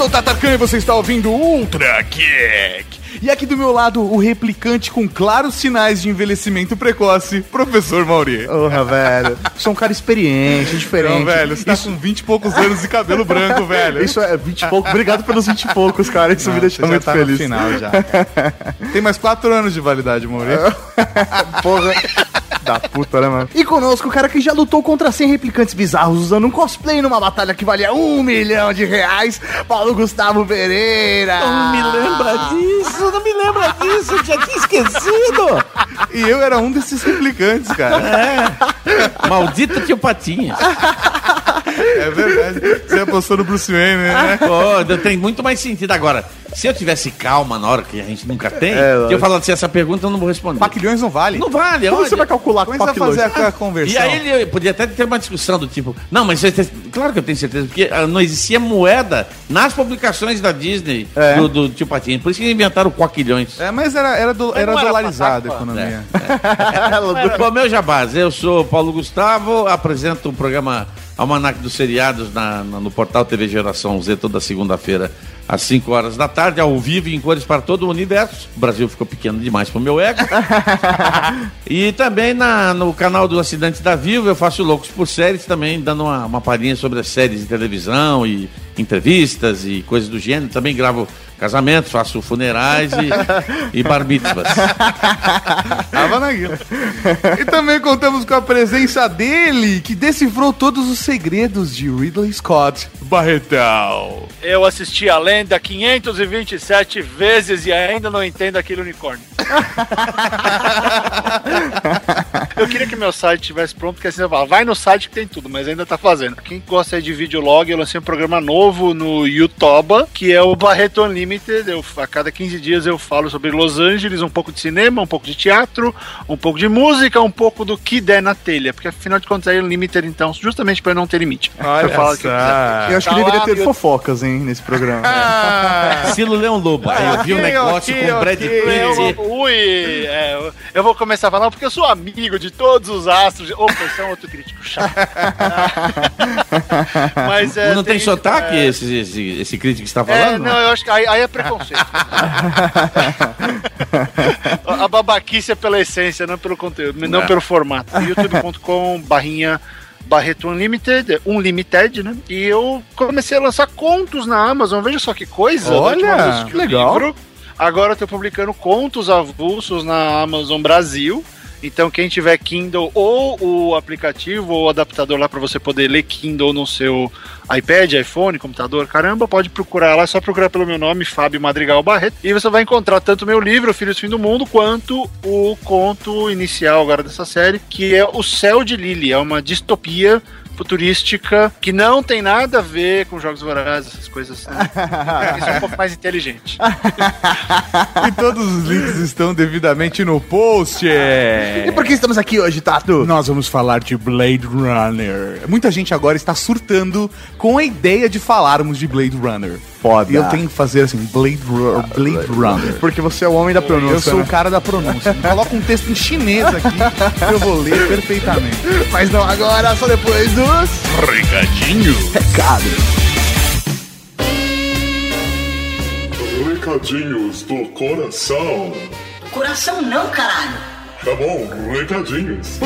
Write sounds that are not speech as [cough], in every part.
Sou o Tatarkan e você está ouvindo Ultra Kick. E aqui do meu lado, o replicante com claros sinais de envelhecimento precoce, professor Mauri. Porra, velho. Sou um cara experiente, diferente. Não, velho, você tá com 20 e poucos anos e cabelo branco, velho. Isso é 20 e pouco. Obrigado pelos 20 e poucos, cara. Isso Não, me deixa muito tá no feliz. final já. [laughs] Tem mais 4 anos de validade, Mauri. [laughs] Porra. Da puta, né, mano? E conosco o cara que já lutou contra 100 replicantes bizarros usando um cosplay numa batalha que valia um milhão de reais, Paulo Gustavo Pereira. Não me lembra disso, não me lembra disso, eu já tinha esquecido. E eu era um desses replicantes, cara. Maldito tio Patinha. É verdade. Você apostou no Bruce Wayne, né? Pô, tem muito mais sentido agora. Se eu tivesse calma na hora que a gente nunca tem, É, eu falasse assim, essa pergunta eu não vou responder. Paquilhões não vale. Não vale, Como olha. você vai calcular Como é que você vai fazer a, a conversão? E aí ele podia até ter uma discussão do tipo, não, mas você tem- claro que eu tenho certeza, porque ah, não existia moeda nas publicações da Disney É. do, do tio Patinha. Por isso que inventaram quaquilhões. É, mas era, era, do, era não era dolarizada a pataco, economia. [laughs] Bom, meu jabás, eu sou Paulo Gustavo, apresento o programa Almanac dos Seriados na- na- no portal TV Geração Z toda segunda-feira às 5 horas da tarde, ao vivo em cores para todo o universo. O Brasil ficou pequeno demais pro meu ego. [laughs] e também na- no canal do Acidentes da Vivo eu faço Loucos por Séries também, dando uma, uma palhinha sobre as séries de televisão e entrevistas e coisas do gênero. Também gravo casamentos, faço funerais e, [laughs] e bar mitzvahs. Tava na guila. E também contamos com a presença dele, que decifrou todos os segredos de Ridley Scott. Barretão. Eu assisti a lenda 527 vezes e ainda não entendo aquele unicórnio. [laughs] eu queria que meu site estivesse pronto, porque assim eu falo, vai no site que tem tudo, mas ainda tá fazendo. Quem gosta aí de videolog, eu lancei um programa novo no Youtuba, que é o Barreto Unlimited. Eu, a cada 15 dias eu falo sobre Los Angeles, um pouco de cinema, um pouco de teatro, um pouco de música, um pouco do que der na telha, porque afinal de contas é Unlimited, então, justamente para eu não ter limite. [laughs] Olha eu falo que eu. Eu acho que Tá deveria lá, ter meu- fofocas, hein, nesse programa. Estilo Leão Lobo. Aí eu vi um negócio com o Brad. Pitt. Eu, ui, é, eu- eu vou começar a falar porque eu sou amigo de todos os astros. de- Opa, esse é um outro crítico chato. [laughs] Mas é. não tem, sotaque é, esse, esse, esse crítico que está É, falando? não, eu acho que aí, aí é preconceito. [laughs] a babaquice é pela essência, não pelo conteúdo, não É. pelo formato. youtube.com barrinha Barreto Unlimited, Unlimited, né? E eu comecei a lançar contos na Amazon, veja só que coisa. Olha, da última vez que legal. livro. Agora eu tô publicando contos avulsos na Amazon Brasil. Então quem tiver Kindle ou o aplicativo ou o adaptador lá para você poder ler Kindle no seu iPad, iPhone, computador, caramba, pode procurar lá, é só procurar pelo meu nome, Fábio Madrigal Barreto, e você vai encontrar tanto meu livro, Filhos do Fim do Mundo, quanto o conto inicial agora dessa série, que é O Céu de Lily, é uma distopia futurística que não tem nada a ver com jogos vorazes, essas coisas. Né? [laughs] Isso é um pouco mais inteligente. [laughs] E todos os links estão devidamente no post. E por que estamos aqui hoje, Tato? Nós vamos falar de Blade Runner. Muita gente agora está surtando com a ideia de falarmos de Blade Runner. Foda. E eu tenho que fazer assim, Blade, Ru- Blade Runner. Porque você é o homem da pronúncia. Eu sou né? o cara da pronúncia. [laughs] Coloca um texto em chinês aqui que eu vou ler perfeitamente. Mas não agora, só depois dos Recadinho. recados. Recadinhos do coração. Coração não, caralho. Tá bom, recadinhos.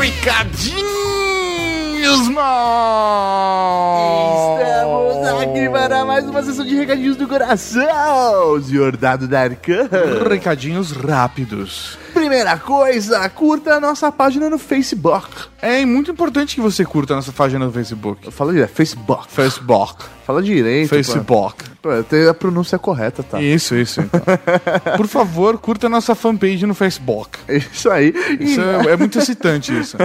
Recadinhos, mal. Aqui para mais uma sessão de recadinhos do coração, senhor Dado Darkan. Recadinhos rápidos. Primeira coisa, curta a nossa página no Facebook. É muito importante que você curta a nossa página no Facebook. Fala direito, Facebook. Facebook. Fala direito. Facebook. Pô, tem a pronúncia correta, tá? Isso, isso. Então. [laughs] Por favor, curta a nossa fanpage no Facebook. Isso aí. Isso é, é muito excitante isso.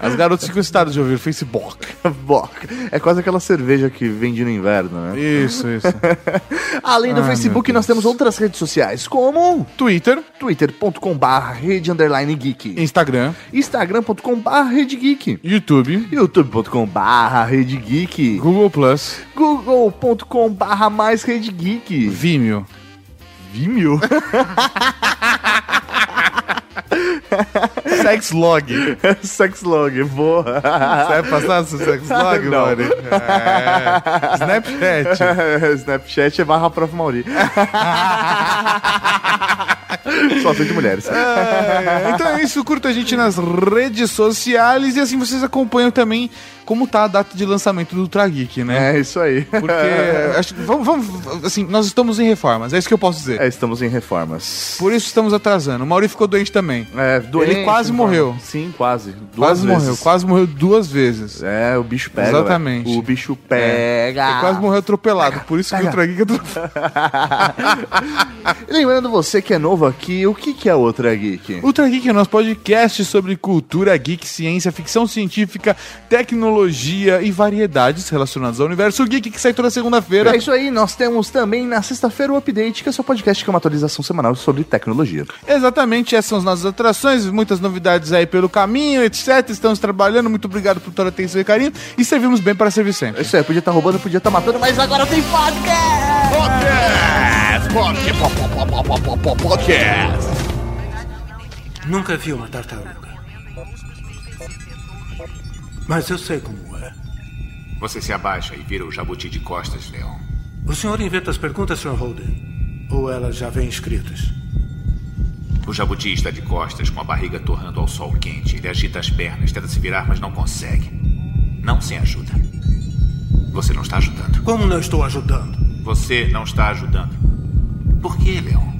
As garotas ficam excitadas de ouvir Facebook. É quase aquela cerveja que vende no inverno, né? Isso, isso. [laughs] Além do Ai, Facebook, nós temos outras redes sociais, como Twitter, rede underline geek, Instagram, instagram.com.br rede geek, YouTube, youtube.com.br rede geek, Google Plus, google.com.br mais rede geek, Vimeo. Vimeo. [laughs] [laughs] Sex log. [laughs] Sex log, boa. Você vai passar seu sex [laughs] log, Não. Mauri? É. Snapchat. Snapchat é barra prof. Mauri. Só tem de mulheres. É, então é isso, curta a gente nas redes sociais e assim vocês acompanham também como tá a data de lançamento do Ultra Geek, né? É isso aí. Porque, acho vamos, vamos- assim, nós estamos em reformas, é isso que eu posso dizer. É, estamos em reformas. Por isso estamos atrasando. O Mauri ficou doente também. É, doente, Ele quase morreu. Sim, quase. Duas Quase vezes. morreu, quase morreu duas vezes. É, o bicho pega. Exatamente. velho. O bicho pega. Ele quase morreu atropelado, por isso que o Ultra Geek atropelou. [laughs] Lembrando você que é novo aqui, o que, que é Outra Geek? Ultra Geek é nosso podcast sobre cultura geek, ciência, ficção científica, tecnologia e variedades relacionadas ao universo geek que sai toda segunda-feira. É isso aí, nós temos também na sexta-feira o Update, que é o seu podcast que é uma atualização semanal sobre tecnologia. Exatamente, essas são as nossas atrações, muitas novidades aí pelo caminho, etc. Estamos trabalhando, muito obrigado por toda a atenção e carinho e servimos bem para servir sempre. isso aí, podia estar roubando, podia estar matando, mas agora tem podcast! Nunca vi uma tartaruga. Mas eu sei como é. Você se abaixa e vira o jabuti de costas, Leão. O senhor inventa as perguntas, Sr. Holden? Ou elas já vêm escritas? O jabuti está de costas, com a barriga torrando ao sol quente. Ele agita as pernas, tenta se virar, mas não consegue. Não sem ajuda. Você não está ajudando. Como não estou ajudando? Você não está ajudando. Por que, Leão?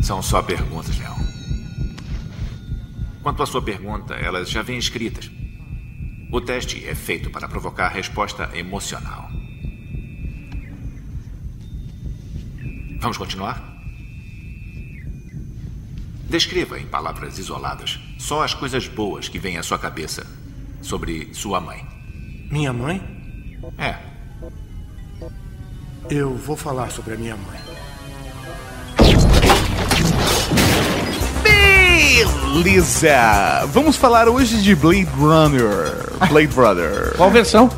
São só perguntas, Leão. Quanto à sua pergunta, elas já vêm escritas. O teste é feito para provocar resposta emocional. Vamos continuar? Descreva em palavras isoladas só as coisas boas que vêm à sua cabeça sobre sua mãe. Minha mãe? É, Eu vou falar sobre a minha mãe. Beleza! Vamos falar hoje de Blade Runner. Blade Runner. Qual versão?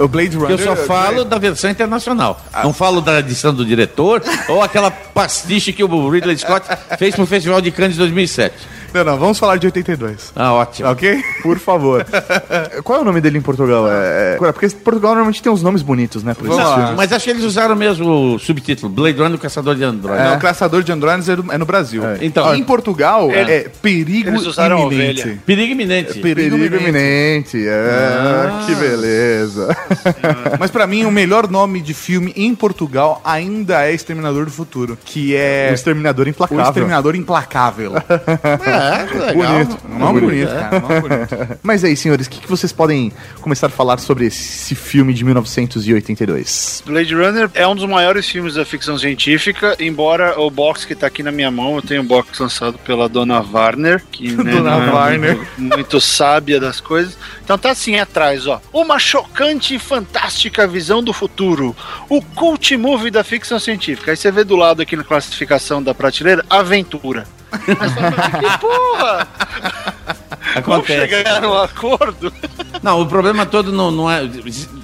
O Blade Runner. eu só falo da versão internacional. Não falo da edição do diretor ou aquela pastiche que o Ridley Scott fez pro Festival de Cannes de 2007. Não, não, vamos falar de 82. Ah, ótimo. Ok? Por favor. [laughs] Qual é o nome dele em Portugal? É, é- Porque Portugal normalmente tem uns nomes bonitos, né? Pra lá. filmes. Mas acho que eles usaram mesmo o subtítulo: Blade Runner, o Caçador de Android. Não, o caçador de androides é no, é no Brasil. Então, em Portugal Ele- é perigo eles usaram iminente. ovelha. perigo iminente. Perigo, Perigo iminente. iminente. É, que beleza. [laughs] Mas pra mim, o melhor nome de filme em Portugal ainda é Exterminador do Futuro, que O é Exterminador O Implacável. Exterminador Implacável. [laughs] É, legal. Bonito. Um nome bonito, cara. Um nome bonito. Mas aí, senhores, o que, que vocês podem começar a falar sobre esse filme de 1982? Blade Runner é um dos maiores filmes da ficção científica, embora o box que tá aqui na minha mão, eu tenho um box lançado pela Dona Warner, que [laughs] né, Dona não é Warner. Muito, muito sábia das coisas. Então tá assim atrás, ó. Uma chocante e fantástica visão do futuro. O cult movie da ficção científica. Aí você vê do lado aqui na classificação da prateleira, aventura. Que [laughs] porra! Vamos Acontece. chegar num acordo? Não, o problema todo não, não é.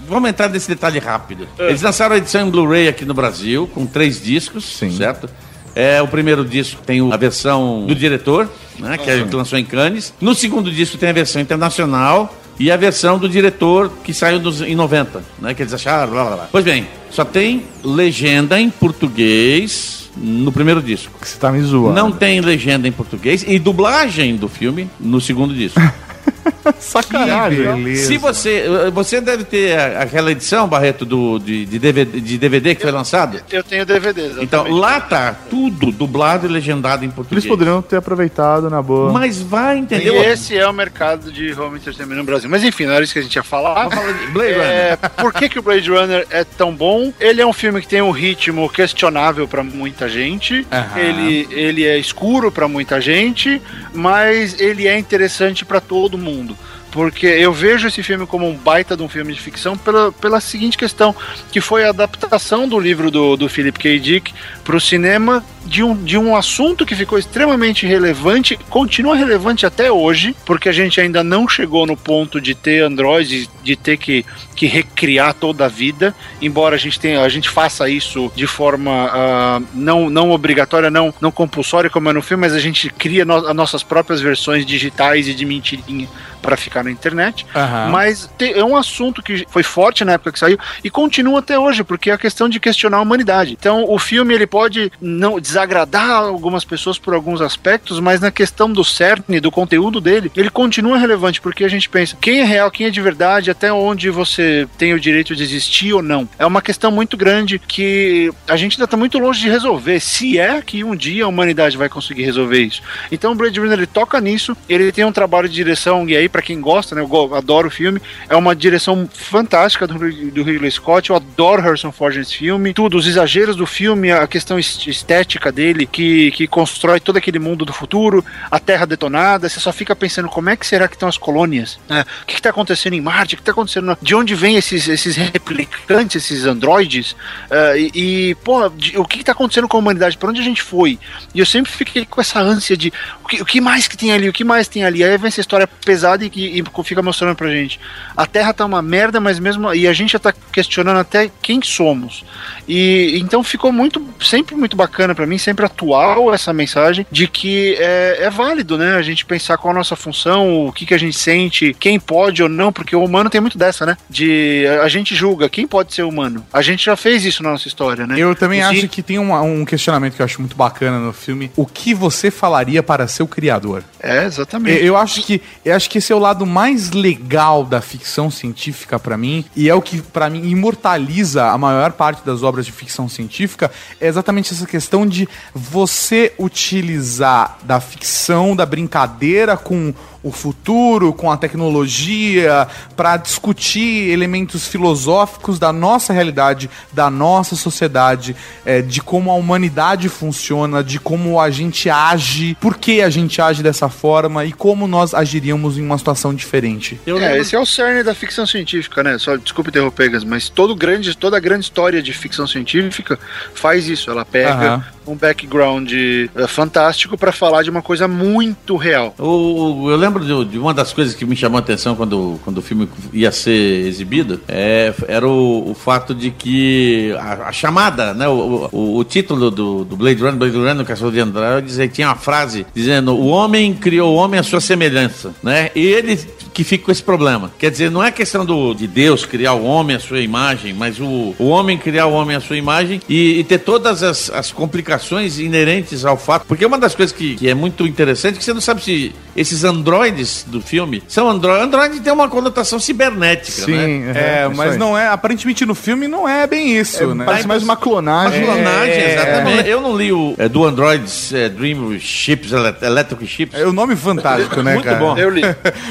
Vamos entrar nesse detalhe rápido. Eles lançaram a edição em Blu-ray aqui no Brasil, com três discos, Sim. certo? É, o primeiro disco tem a versão do diretor, né, que, é, que lançou em Cannes. No segundo disco tem a versão internacional e a versão do diretor que saiu nos- em 90, né, que eles acharam, blá, blá, blá. Pois bem, só tem legenda em português no primeiro disco. Você tá me zoando. Não tem legenda em português e dublagem do filme no segundo disco. [laughs] [laughs] Sacanagem. Se você. Você deve ter aquela edição, Barreto, do, de, de DVD, de DVD que foi lançado. Eu tenho DVDs. Então, lá tá tudo dublado e legendado em português. Eles poderiam ter aproveitado na boa. Mas vai, E entendeu? esse é o mercado de home entertainment no Brasil. Mas enfim, não era isso que a gente ia falar. Vamos falar de Blade É, por que, que o Blade Runner é tão bom? Ele é um filme que tem um ritmo questionável pra muita gente. Aham. Ele, ele é escuro pra muita gente, mas ele é interessante pra todo mundo mundo. Porque eu vejo esse filme como um baita de um filme de ficção pela, pela seguinte questão, que foi a adaptação do livro do, do Philip K. Dick pro cinema de um, de um assunto que ficou extremamente relevante, continua relevante até hoje, porque a gente ainda não chegou no ponto de ter Android, de ter que, que recriar toda a vida, embora a gente tenha, a gente faça isso de forma uh, não, não obrigatória, não, não compulsória como é no filme, mas a gente cria no, as nossas próprias versões digitais e de mentirinha para ficar na internet. Aham. Mas é um assunto que foi forte na época que saiu e continua até hoje, porque é a questão de questionar a humanidade. Então, o filme ele pode não desagradar algumas pessoas por alguns aspectos, mas na questão do cerne, do conteúdo dele, ele continua relevante, porque a gente pensa quem é real, quem é de verdade, até onde você tem o direito de existir ou não. É uma questão muito grande que a gente ainda está muito longe de resolver, se é que um dia a humanidade vai conseguir resolver isso. Então, o Blade Runner ele toca nisso, ele tem um trabalho de direção, e aí, para quem gosta, né, eu adoro o filme, é uma direção fantástica do, do Ridley Scott, eu adoro Harrison Ford nesse filme, tudo, os exageros do filme, a questão est- estética dele, que, que constrói todo aquele mundo do futuro, a Terra detonada, você só fica pensando como é que será que estão as colônias, né? o que está acontecendo em Marte, o que está acontecendo, na- de onde vêm esses, esses replicantes, esses androides, ah, e, e, pô, de- o que está acontecendo com a humanidade, para onde a gente foi? E eu sempre fiquei com essa ânsia de o que, o que mais que tem ali, o que mais tem ali, aí vem essa história pesada e que e fica mostrando pra gente. A Terra tá uma merda, mas mesmo. E a gente já tá questionando até quem somos. E então ficou muito, sempre muito bacana pra mim, sempre atual essa mensagem de que é, é válido, né? A gente pensar qual a nossa função, o que, que a gente sente, quem pode ou não, porque o humano tem muito dessa, né? De a gente julga quem pode ser humano. A gente já fez isso na nossa história, né? Eu também E acho que tem uma- um questionamento que eu acho muito bacana no filme. O que você falaria para seu criador? É, exatamente. Eu, eu acho que eu acho que esse é o lado mais legal da ficção científica pra mim e é o que pra mim imortaliza a maior parte das obras de ficção científica é exatamente essa questão de você utilizar da ficção, da brincadeira com o futuro, com a tecnologia, pra discutir elementos filosóficos da nossa realidade, da nossa sociedade, é, de como a humanidade funciona, de como a gente age, por que a gente age dessa forma e como nós agiríamos em uma situação diferente. Eu é, lembro- esse é o cerne da ficção científica, né? Só desculpa interromper, mas todo grande, toda grande história de ficção científica faz isso. Ela pega Aham. um background eh, fantástico pra falar de uma coisa muito real. O- eu lembro de, de uma das coisas que me chamou a atenção quando, quando o filme ia ser exibido é, era o, o fato de que a, a chamada, né, o, o, o título do, do Blade Runner, Blade Runner, o Caçador de dizia que tinha uma frase dizendo o homem criou o homem à sua semelhança, né? E ele que fica com esse problema. Quer dizer, não é questão do, de Deus criar o homem à sua imagem, mas o, o homem criar o homem à sua imagem e, e ter todas as, as complicações inerentes ao fato. Porque uma das coisas que, que é muito interessante é que você não sabe se esses androides do filme são androides. Android tem uma conotação cibernética, né? É, mas não é, aparentemente no filme não é bem isso, né? Parece mais uma Uma clonagem. clonagem, É. exatamente. Eu não li o é, do Androids é, Dream Chips, ele- Electric Chips. É o nome fantástico, né, Muito cara? bom. Eu li. [laughs]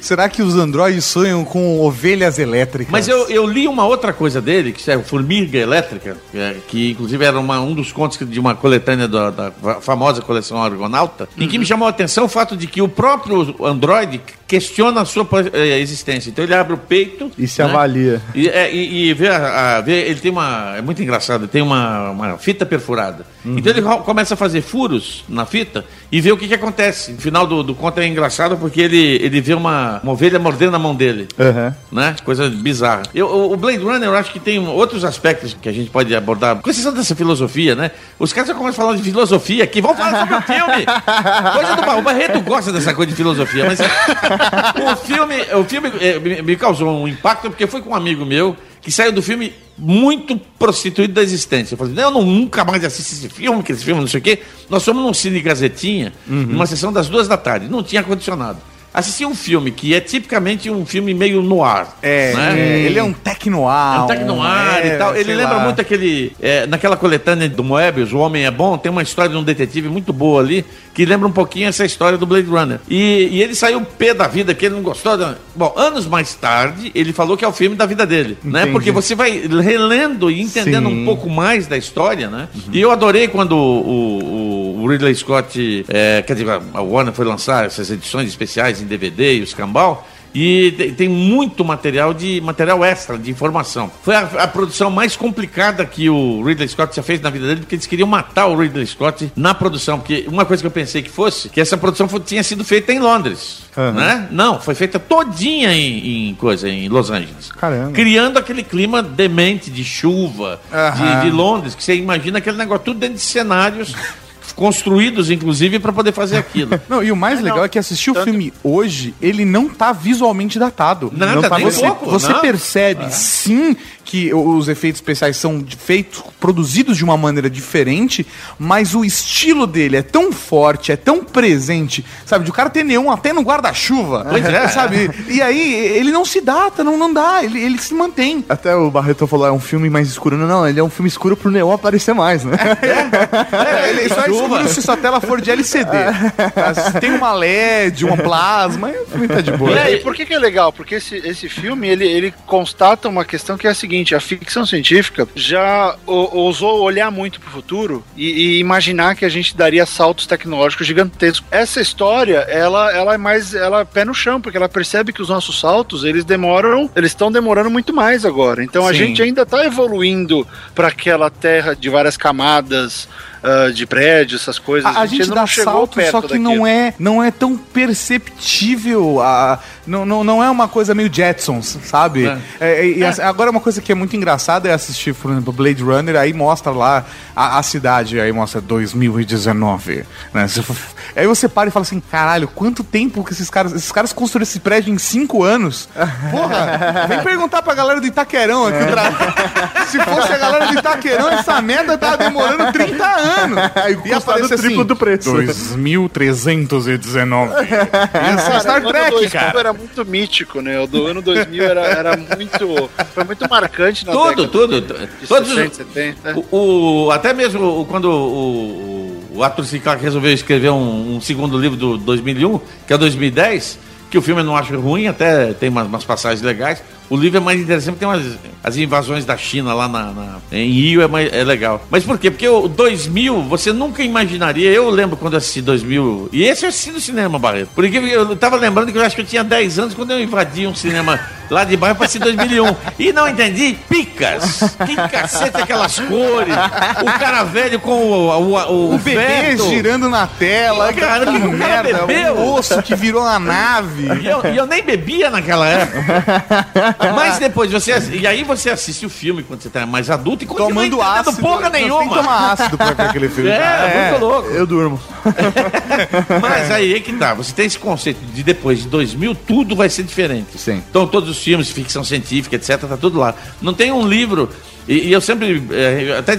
Será que os androides sonham com ovelhas elétricas? Mas eu, eu li uma outra coisa dele, que é Formiga Elétrica, que, é- que inclusive era uma- um dos contos de uma coletânea da, da famosa coleção Argonauta, em que me chamou a atenção o fato de que o próprio Android questiona a sua eh, existência. Então ele abre o peito E se né? avalia. E, é, e, e vê, a, a- vê- ele tem uma. É muito engraçado, ele tem uma, uma fita perfurada. Então ele começa a fazer furos na fita e vê o que, que acontece. No final do, do conto é engraçado porque ele, ele vê uma, uma ovelha mordendo a mão dele. Aham. Né? Coisa bizarra. Eu, o- Blade Runner, eu acho que tem outros aspectos que a gente pode abordar. Com exceção dessa filosofia, né? Os caras já começam falando de filosofia aqui. Vamos falar sobre o filme! [laughs] Coisa do o Barreto gosta dessa coisa de filosofia, mas o filme, o filme eh, me- causou um impacto porque foi com um amigo meu que saiu do filme muito prostituído da existência. Eu falei, não, eu não- nunca mais assisti esse filme, que esse filme, não sei o quê. Nós fomos num Cine Gazetinha, numa sessão das duas da tarde, não tinha ar-condicionado. Assisti um filme que é tipicamente um filme meio noir. É, né? é, ele é um tecnoar. É um tecnoar é, e tal. Ele lembra lá. muito aquele. é, naquela coletânea do Moebius, O Homem é Bom, tem uma história de um detetive muito boa ali, que lembra um pouquinho essa história do Blade Runner. E, e ele saiu pé da vida, que ele não gostou. Da... Bom, anos mais tarde, ele falou que é o filme da vida dele. Né? Porque você vai relendo e entendendo Sim. um pouco mais da história, né? E eu adorei quando o, o- o Ridley Scott, é, quer dizer, a Warner foi lançar essas edições especiais DVD e os cambal. E te- tem muito material de material extra, de informação. Foi a, a produção mais complicada que o Ridley Scott já fez na vida dele, porque eles queriam matar o Ridley Scott na produção. Porque uma coisa que eu pensei que fosse, que essa produção foi- tinha sido feita em Londres. Né? Não, foi feita todinha em, em coisa, em Los Angeles. Caramba. Criando aquele clima demente de chuva, Aham. de, de Londres, que você imagina aquele negócio tudo dentro de cenários [laughs] construídos, inclusive, para poder fazer [laughs] aquilo. Não, e o mais legal é que assistir o filme hoje, ele não tá visualmente datado. Nada, não tá, nem um você, pouco, você não. percebe sim que os efeitos especiais são feitos, produzidos de uma maneira diferente, mas o estilo dele é tão forte, é tão presente, sabe? De o cara ter neon até no guarda-chuva. É. Sabe? E aí, ele não se data, não, não dá, ele, ele se mantém. Até o Barreto falou, é um filme mais escuro. Não, não, ele é um filme escuro pro Neo aparecer mais, né? É, ele só é escuro se sua tela for de LCD. Se tem uma LED, um plasma, o filme tá de boa. E aí, por que, que é legal? Porque esse, esse filme ele, ele constata uma questão que é a seguinte: a ficção científica já ousou olhar muito para o futuro e, e imaginar que a gente daria saltos tecnológicos gigantescos. Essa história, ela, ela é mais ela é pé no chão, porque ela percebe que os nossos saltos eles demoram, eles estão demorando muito mais agora. Então a Sim. gente ainda está evoluindo para aquela terra de várias camadas. Ah, de prédios, essas coisas. A, a gente ainda dá salto, só que não é, não é tão perceptível. A, não, não, não é uma coisa meio Jetsons, sabe? É, e assim, agora, uma coisa que é muito engraçada é assistir, por exemplo, Blade Runner, aí mostra lá a, a cidade, aí mostra 2019. Né? Aí você para e fala assim: caralho, quanto tempo que esses caras. Esses caras construíram esse prédio em cinco anos? Porra, vem perguntar pra galera do Itaquerão aqui. Tra... Se fosse a galera do Itaquerão, essa merda tava demorando 30 anos. [laughs] E custado o triplo do preço. 2319. Isso é Star o ano Trek, 2000 cara. era muito mítico, né? O do ano 2000 era, era muito. Foi muito marcante na tudo, década tudo. de Todos, 60, 70. o, o- até mesmo quando o, o, o Arthur C. Clarke resolveu escrever um, um segundo livro do 2001, que é 2010, que o filme eu não acho ruim, até tem umas, umas passagens legais. O livro é mais interessante, porque tem umas, as invasões da China lá na, na- em Rio, é, mais, é legal. Mas por quê? Porque o 2000, você nunca imaginaria, eu lembro quando eu assisti 2000, e esse eu assisti no cinema, Barreto. Porque eu tava lembrando que eu acho que eu tinha 10 anos quando eu invadi um cinema lá de bairro para assistir 2001. E não entendi picas. Que cacete aquelas cores. O cara velho com o, o, o, O bebê vento. girando na tela. Cara, que o cara merda. bebeu. O osso que virou a nave. E eu, e eu nem bebia naquela época. [laughs] Mas depois você. E aí você assiste o filme quando você tá mais adulto e continua Tomando ácido. porra Nós tem que nenhuma. tomar ácido pra ver aquele filme. É, muito louco. Eu durmo. [laughs] Mas aí é que tá. Você tem esse conceito de depois de 2000, tudo vai ser diferente. Sim. Então todos os filmes, ficção científica, etc, tá tudo lá. Não tem um livro. E, e eu sempre, eh, até a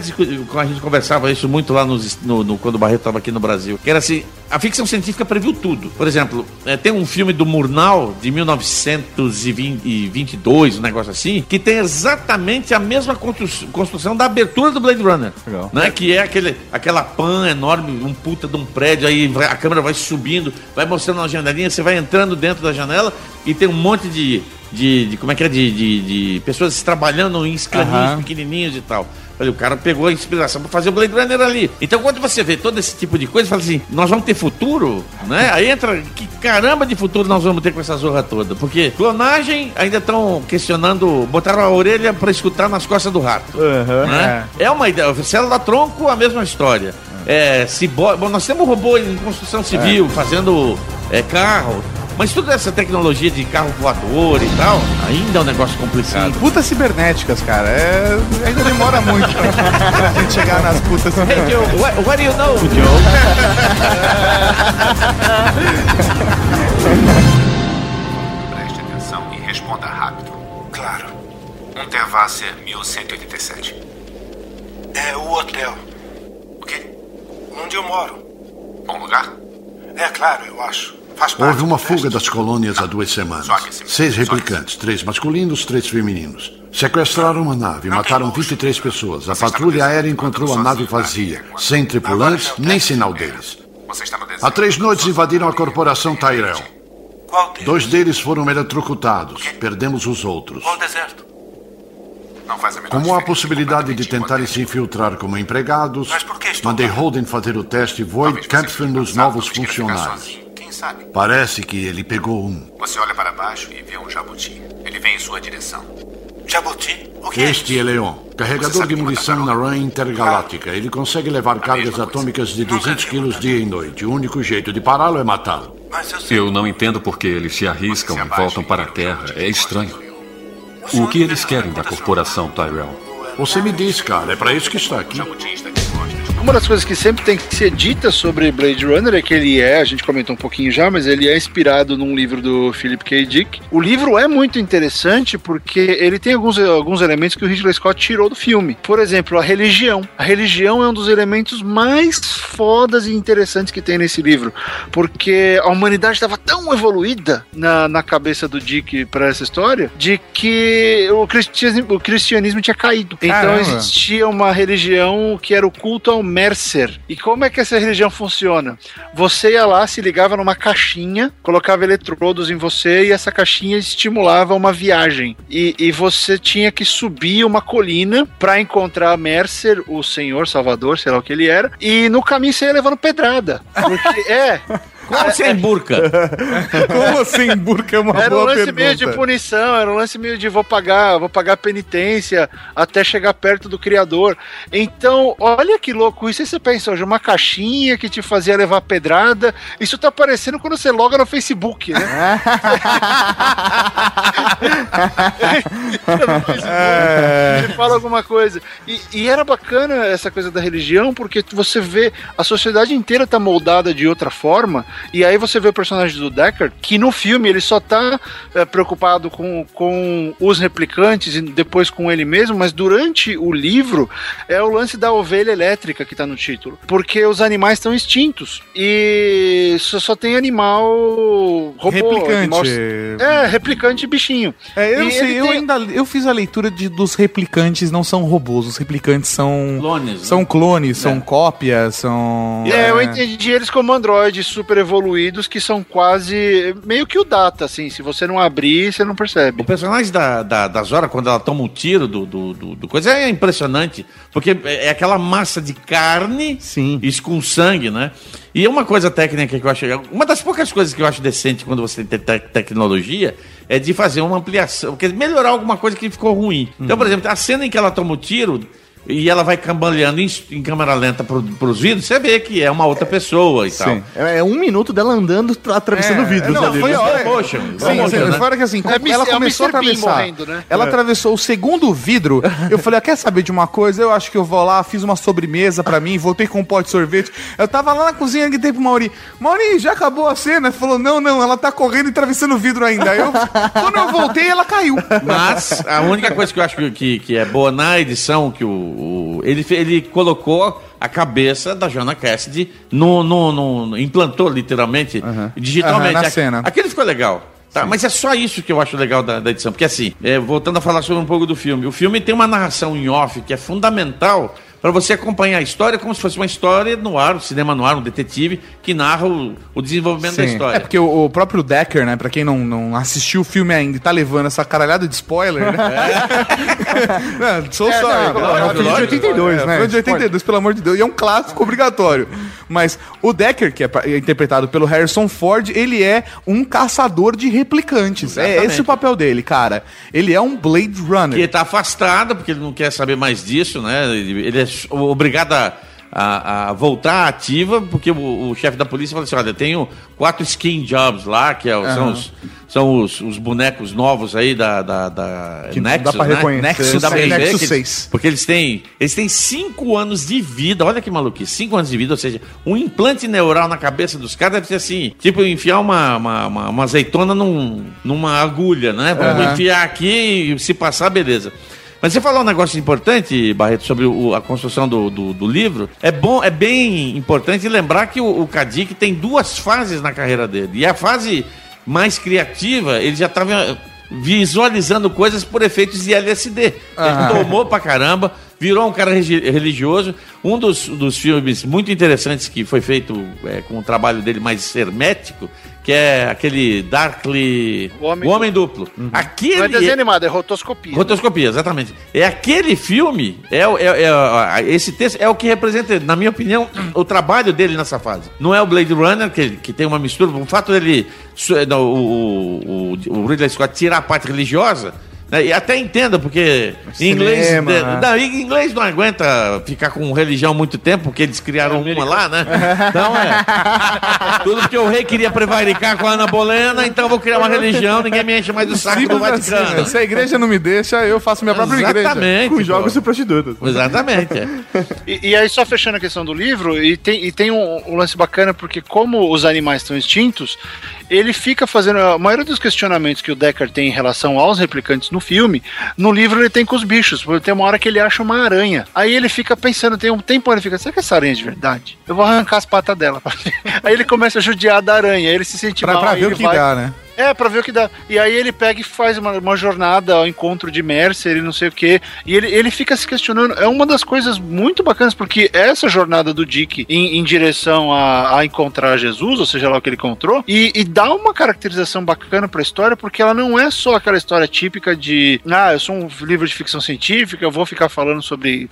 gente conversava isso muito lá nos- no, no- quando o Barreto estava aqui no Brasil, que era assim, a ficção científica previu tudo. Por exemplo, eh, tem um filme do Murnau, de 1922, um negócio assim, que tem exatamente a mesma constru- construção da abertura do Blade Runner. Legal. Né? Que é aquele, aquela pan enorme, um puta de um prédio, aí vai- a câmera vai subindo, vai mostrando uma janelinha, você vai entrando dentro da janela e tem um monte de. De, de- como é que é? De, de, de pessoas trabalhando em escaninhos Aham. pequenininhos e tal. Falei, o cara pegou a inspiração para fazer o Blade Runner ali. Então, quando você vê todo esse tipo de coisa, fala assim: nós vamos ter futuro, né? Aí entra, que caramba de futuro nós vamos ter com essa zorra toda? Porque clonagem ainda estão questionando, botaram a orelha para escutar nas costas do rato. né? É. uma ideia. Célula tronco, a mesma história. É, cibor... Bom, nós temos robô em construção civil, fazendo é, carro. Mas toda essa tecnologia de carro voador e tal, ainda é um negócio complicado. Putas cibernéticas, cara. É, ainda demora muito pra, [laughs] pra gente chegar nas putas Hey. Joe, what, what do you know, Joe? [laughs] Preste atenção e responda rápido. Claro. Unterwasser 1187. É o hotel. O quê? Onde eu moro. Bom lugar? É claro, eu acho. Houve uma fuga das colônias há duas semanas. Seis replicantes, três masculinos, três femininos. Sequestraram uma nave, mataram 23 pessoas. A patrulha aérea encontrou a nave vazia, sem tripulantes, nem sinal deles. Há três noites invadiram a corporação Tyrell. Dois deles foram eletrocutados. Perdemos os outros. Como há a possibilidade de tentarem se infiltrar como empregados, mandei? Holden fazer o teste e Void seja nos novos funcionários. Sabe? Parece que ele pegou um. Você olha para baixo e vê um jabuti. Ele vem em sua direção. Jabuti? O que é Este é Leon, carregador de munição na RAM intergaláctica. Ele consegue levar cargas atômicas de 200 quilos dia e noite. O único jeito de pará-lo é matá-lo. Eu não entendo por que eles se arriscam e voltam para a Terra. É estranho. O que eles querem da corporação Tyrell? Você me diz, cara, é para isso que está aqui. Uma das coisas que sempre tem que ser dita sobre Blade Runner é que ele é, a gente comentou um pouquinho já, mas ele é inspirado num livro do Philip K. Dick. O livro é muito interessante porque ele tem alguns, alguns elementos que o Ridley Scott tirou do filme. Por exemplo, a religião. A religião é um dos elementos mais fodas e interessantes que tem nesse livro, porque a humanidade estava tão evoluída na, na cabeça do Dick para essa história de que o cristianismo, o cristianismo tinha caído. Então Caramba. existia uma religião que era o culto ao Mercer. E como é que essa religião funciona? Você ia lá, se ligava numa caixinha, colocava eletrodos em você e essa caixinha estimulava uma viagem. E, e você tinha que subir uma colina para encontrar Mercer, o Senhor Salvador, sei lá o que ele era, e no caminho você ia levando pedrada. Porque, é. Como sem burca? [laughs] Como assim, burca é uma Era um boa lance pergunta. meio de punição, era um lance meio de vou pagar, vou pagar penitência até chegar perto do criador. Então, olha que louco isso. Aí você pensa, hoje, uma caixinha que te fazia levar pedrada. Isso tá parecendo quando você loga no Facebook, né? No Facebook, Ele fala alguma coisa. E, e era bacana essa coisa da religião, porque você vê a sociedade inteira tá moldada de outra forma. E aí você vê o personagem do Deckard, que no filme ele só tá é, preocupado com, com os replicantes e depois com ele mesmo, mas durante o livro é o lance da ovelha elétrica que tá no título. Porque os animais estão extintos. E só, só tem animal robô. Replicante. animal- é, replicante bichinho. É, eu E sei, eu tem- ainda eu fiz a leitura de, dos replicantes não são robôs, os replicantes são Clones, né? são clones, são É. cópias, são É, eu entendi eles como androides super evoluídos que são quase meio que o data, assim. Se você não abrir, você não percebe. O personagem da, da, da Zora, quando ela toma um tiro do, do, do- do coisa, é impressionante. Porque é é aquela massa de carne Sim. isso com sangue, né? E uma coisa técnica que eu acho. Uma das poucas coisas que eu acho decente quando você tem te- tecnologia é de fazer uma ampliação, quer dizer, melhorar alguma coisa que ficou ruim. Então, por exemplo, a cena em que ela toma o tiro. E ela vai cambaleando em, em câmera lenta pro, pros vidros, você vê que é uma outra pessoa e tal. Sim. É, é um minuto dela andando, tra- atravessando vidros não, ali. foi a hora- slow Sim, sim, né? fora que assim, É, ela é começou a atravessar. morrendo, né? Ela atravessou o segundo vidro. Eu falei, ah, quer saber de uma coisa? Eu acho que eu vou lá, fiz uma sobremesa pra mim, voltei com um pote de sorvete. Eu tava lá na cozinha, gritei pro Mauri, Mauri, já acabou a cena? Ele falou, não, não, ela tá correndo e atravessando o vidro ainda. Eu, quando eu voltei, ela caiu. Mas a única coisa que eu acho que, que, que é boa na edição, que o, o- ele, ele colocou a cabeça da Jana Cassidy, no, no, no- implantou literalmente, digitalmente. Aham, na A- cena. Aquele ficou legal. Tá, mas é só isso que eu acho legal da, da edição. Porque assim, é, voltando a falar sobre um pouco do filme, o filme tem uma narração em off que é fundamental para você acompanhar a história como se fosse uma história no ar, um cinema no ar, um detetive que narra o, o desenvolvimento da Sim. história. É porque o, o próprio Decker, né, pra quem não, não assistiu o filme ainda e tá levando essa caralhada de spoiler, né? [laughs] não, sou É, só. não, é, é um filme de lógico, 82, é, né? filme de 82, pelo amor de Deus. E é um clássico obrigatório. Mas o Decker, que é é interpretado pelo Harrison Ford, ele é um caçador de replicantes. É Exatamente. esse o papel dele, cara. Ele é um Blade Runner. Que ele tá afastado, porque ele não quer saber mais disso, né? Ele, ele é obrigado a, a- voltar ativa, porque o, o chefe da polícia fala assim: olha, eu tenho quatro skin jobs lá, que é o- são, os, são os, os bonecos novos aí da, da, da Que Nexus, dá pra né? reconhecer. Nexus, dá pra Sim, ver Nexus que eles- 6. Porque eles têm, eles têm cinco anos de vida, olha que maluquice, cinco anos de vida, ou seja, um implante neural na cabeça dos caras deve ser assim, tipo enfiar uma, uma, uma- uma azeitona num, numa agulha, né? Vamos Aham. enfiar aqui e se passar, beleza. Mas você falou um negócio importante, Barreto, sobre o- a construção do, do, do livro. É bom, é bem importante lembrar que o, o Kadik tem duas fases na carreira dele. E a fase mais criativa, ele já estava visualizando coisas por efeitos de LSD. Ele tomou pra caramba, virou um cara religioso. Um dos, dos filmes muito interessantes que foi feito é, com o trabalho dele mais hermético, que é aquele Darkly. O Homem o Homem Duplo. Aquele. Não é desenho animado, é rotoscopia. Rotoscopia, exatamente. É aquele filme, é, é- é- a- esse texto é o que representa, na minha opinião, o trabalho dele nessa fase. Não é o Blade Runner, que, que tem uma mistura, o fato dele, não, o, o, o Ridley Scott tirar a parte religiosa, né, e até entenda, porque em inglês, Cinema, né? não, inglês não aguenta ficar com religião muito tempo, porque eles criaram uma lá, né? Então é. [laughs] Tudo porque o rei queria prevaricar com a Ana Bolena, então eu vou criar uma religião, ninguém me enche mais o saco do Simples assim, Vaticano. né? Se a igreja não me deixa, eu faço minha própria igreja. Exatamente. Com pô. jogos e prostitutas. Exatamente. é. E, e aí, só fechando a questão do livro, e tem, e tem um, um lance bacana, porque como os animais estão extintos, ele fica fazendo. A maioria dos questionamentos que o Decker tem em relação aos replicantes no filme, no livro ele tem com os bichos. porque Tem uma hora que ele acha uma aranha. Aí ele fica pensando, tem um tempo ele fica, será que essa aranha é de verdade? Eu vou arrancar as patas dela. [laughs] aí ele começa a judiar da aranha, aí ele se sente Pra, mal. pra ver o que vai- dá, né? É, pra ver o que dá. E aí ele pega e faz uma, uma jornada ao encontro de Mercer e não sei o quê. E ele, ele fica se questionando. É uma das coisas muito bacanas, porque essa jornada do Dick em, em direção a, a encontrar Jesus, ou seja lá o que ele encontrou, e, e dá uma caracterização bacana pra história, porque ela não é só aquela história típica de ah, eu sou um livro de ficção científica, eu vou ficar falando sobre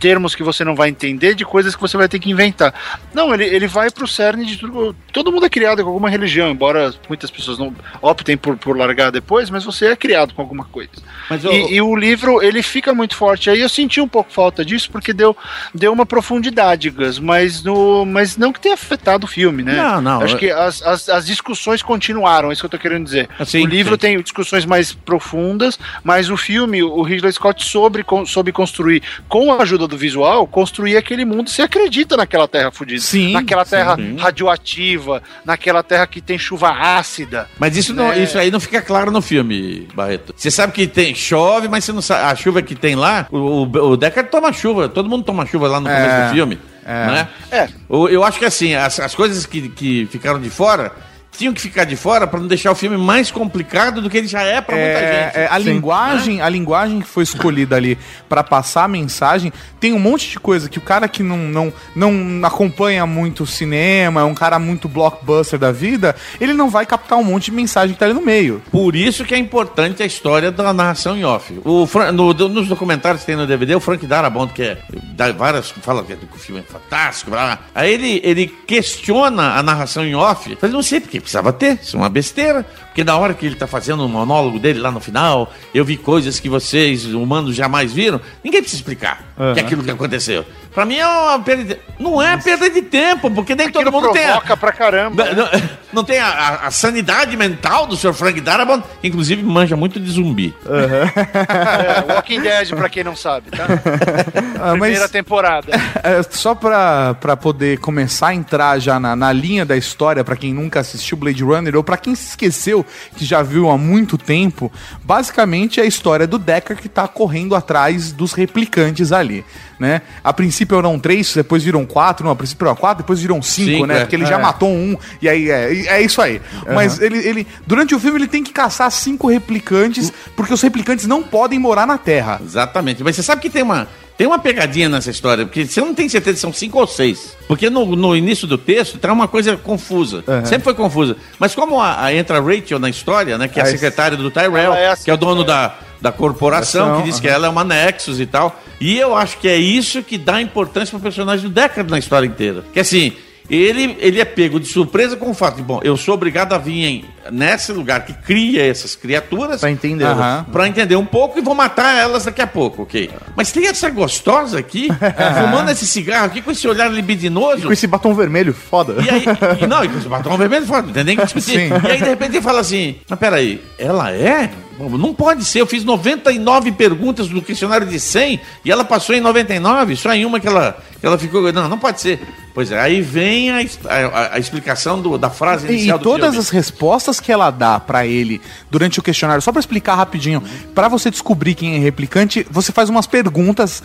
termos que você não vai entender, de coisas que você vai ter que inventar. Não, ele, ele vai pro cerne de tudo. Todo mundo é criado com alguma religião, embora muitas pessoas não optem por, por largar depois, mas você é criado com alguma coisa. Mas e, o- e o livro, ele fica muito forte. Aí eu senti um pouco falta disso, porque deu, deu uma profundidade, Gus, mas, no, mas não que tenha afetado o filme, né? Não, não, Acho eu- que as, as, as discussões continuaram, é isso que eu tô querendo dizer. Sim, o livro sim. tem discussões mais profundas, mas o filme, o Ridley Scott soube, soube construir, com a ajuda do visual, construir aquele mundo. Você acredita naquela terra fodida. Sim, Naquela sim. terra radioativa, naquela terra que tem chuva ácida. Mas isso, não, É. isso aí não fica claro no filme, Barreto. Você sabe que tem chove, mas você não sabe. A chuva que tem lá, o, o, Deckard toma chuva. Todo mundo toma chuva lá no começo É, do filme. é. Né? É. O- Eu acho que assim, as, as coisas que, que ficaram de fora tinham que ficar de fora para não deixar o filme mais complicado do que ele já é para muita É, gente. é, a linguagem, a linguagem que foi escolhida ali pra passar a mensagem, tem um monte de coisa que o cara que não, não, não acompanha muito cinema, é um cara muito blockbuster da vida, ele não vai captar um monte de mensagem que tá ali no meio. Por isso que é importante a história da narração em off. O Fran- no- nos documentários que tem no DVD, o Frank Darabont, que é, dá várias, fala que o filme é fantástico, blá, blá. aí ele, ele questiona a narração em off. Falei, não sei porque precisava ter, isso é uma besteira. Porque na hora que ele tá fazendo o monólogo dele lá no final, eu vi coisas que vocês, humanos, jamais viram. Ninguém precisa explicar que é aquilo que aconteceu. Pra mim é uma perda de... Não é perda de tempo, porque nem todo Aquilo mundo tem a, provoca pra caramba. não, não- não tem a, a- a sanidade mental do Sr. Frank Darabont, que inclusive manja muito de zumbi. [laughs] É, Walking Dead, pra quem não sabe, tá? Ah, Primeira mas temporada. é, só pra, pra poder começar a entrar já na, na linha da história, pra quem nunca assistiu Blade Runner, ou pra quem se esqueceu, que já viu há muito tempo, basicamente é a história do Decker que tá correndo atrás dos replicantes ali, né? A princípio eram três, depois viram quatro, não, a princípio eram quatro, depois viram cinco, Cinco, né? é. Porque ele já É. matou um, e aí é, é isso aí. Mas ele, ele, durante o filme, ele tem que caçar cinco replicantes, porque os replicantes não podem morar na Terra. Exatamente. Mas você sabe que tem uma, tem uma pegadinha nessa história, porque você não tem certeza se são cinco ou seis. Porque no, no início do texto tá uma coisa confusa. Sempre foi confusa. Mas como a, a- entra a Rachel na história, né? Que é a Ah, secretária do Tyrell, é a que é o dono da, da corporação, Corporação, que diz que ela é uma Nexus e tal. E eu acho que é isso que dá importância pro personagem do Deckard na história inteira. Que assim. Ele, ele é pego de surpresa com o fato de, bom, eu sou obrigado a vir em, nesse lugar que cria essas criaturas Pra entender. Pra entender um pouco e vou matar elas daqui a pouco, ok? Mas tem essa gostosa aqui, [laughs] fumando esse cigarro aqui com esse olhar libidinoso. Com esse batom vermelho, foda. E aí, e não, e com esse batom vermelho foda, não tem nem que discutir. Sim. E aí, de repente, ele fala assim: Mas peraí, ela é? Não pode ser, eu fiz 99 perguntas no questionário de 100 e ela passou em 99, só em uma que ela, que ela ficou. Não, não pode ser. Pois é, aí vem a, a- a explicação do- da frase E, inicial e do todas filme. as respostas que ela dá pra ele durante o questionário, só pra explicar rapidinho, pra você descobrir quem é replicante, você faz umas perguntas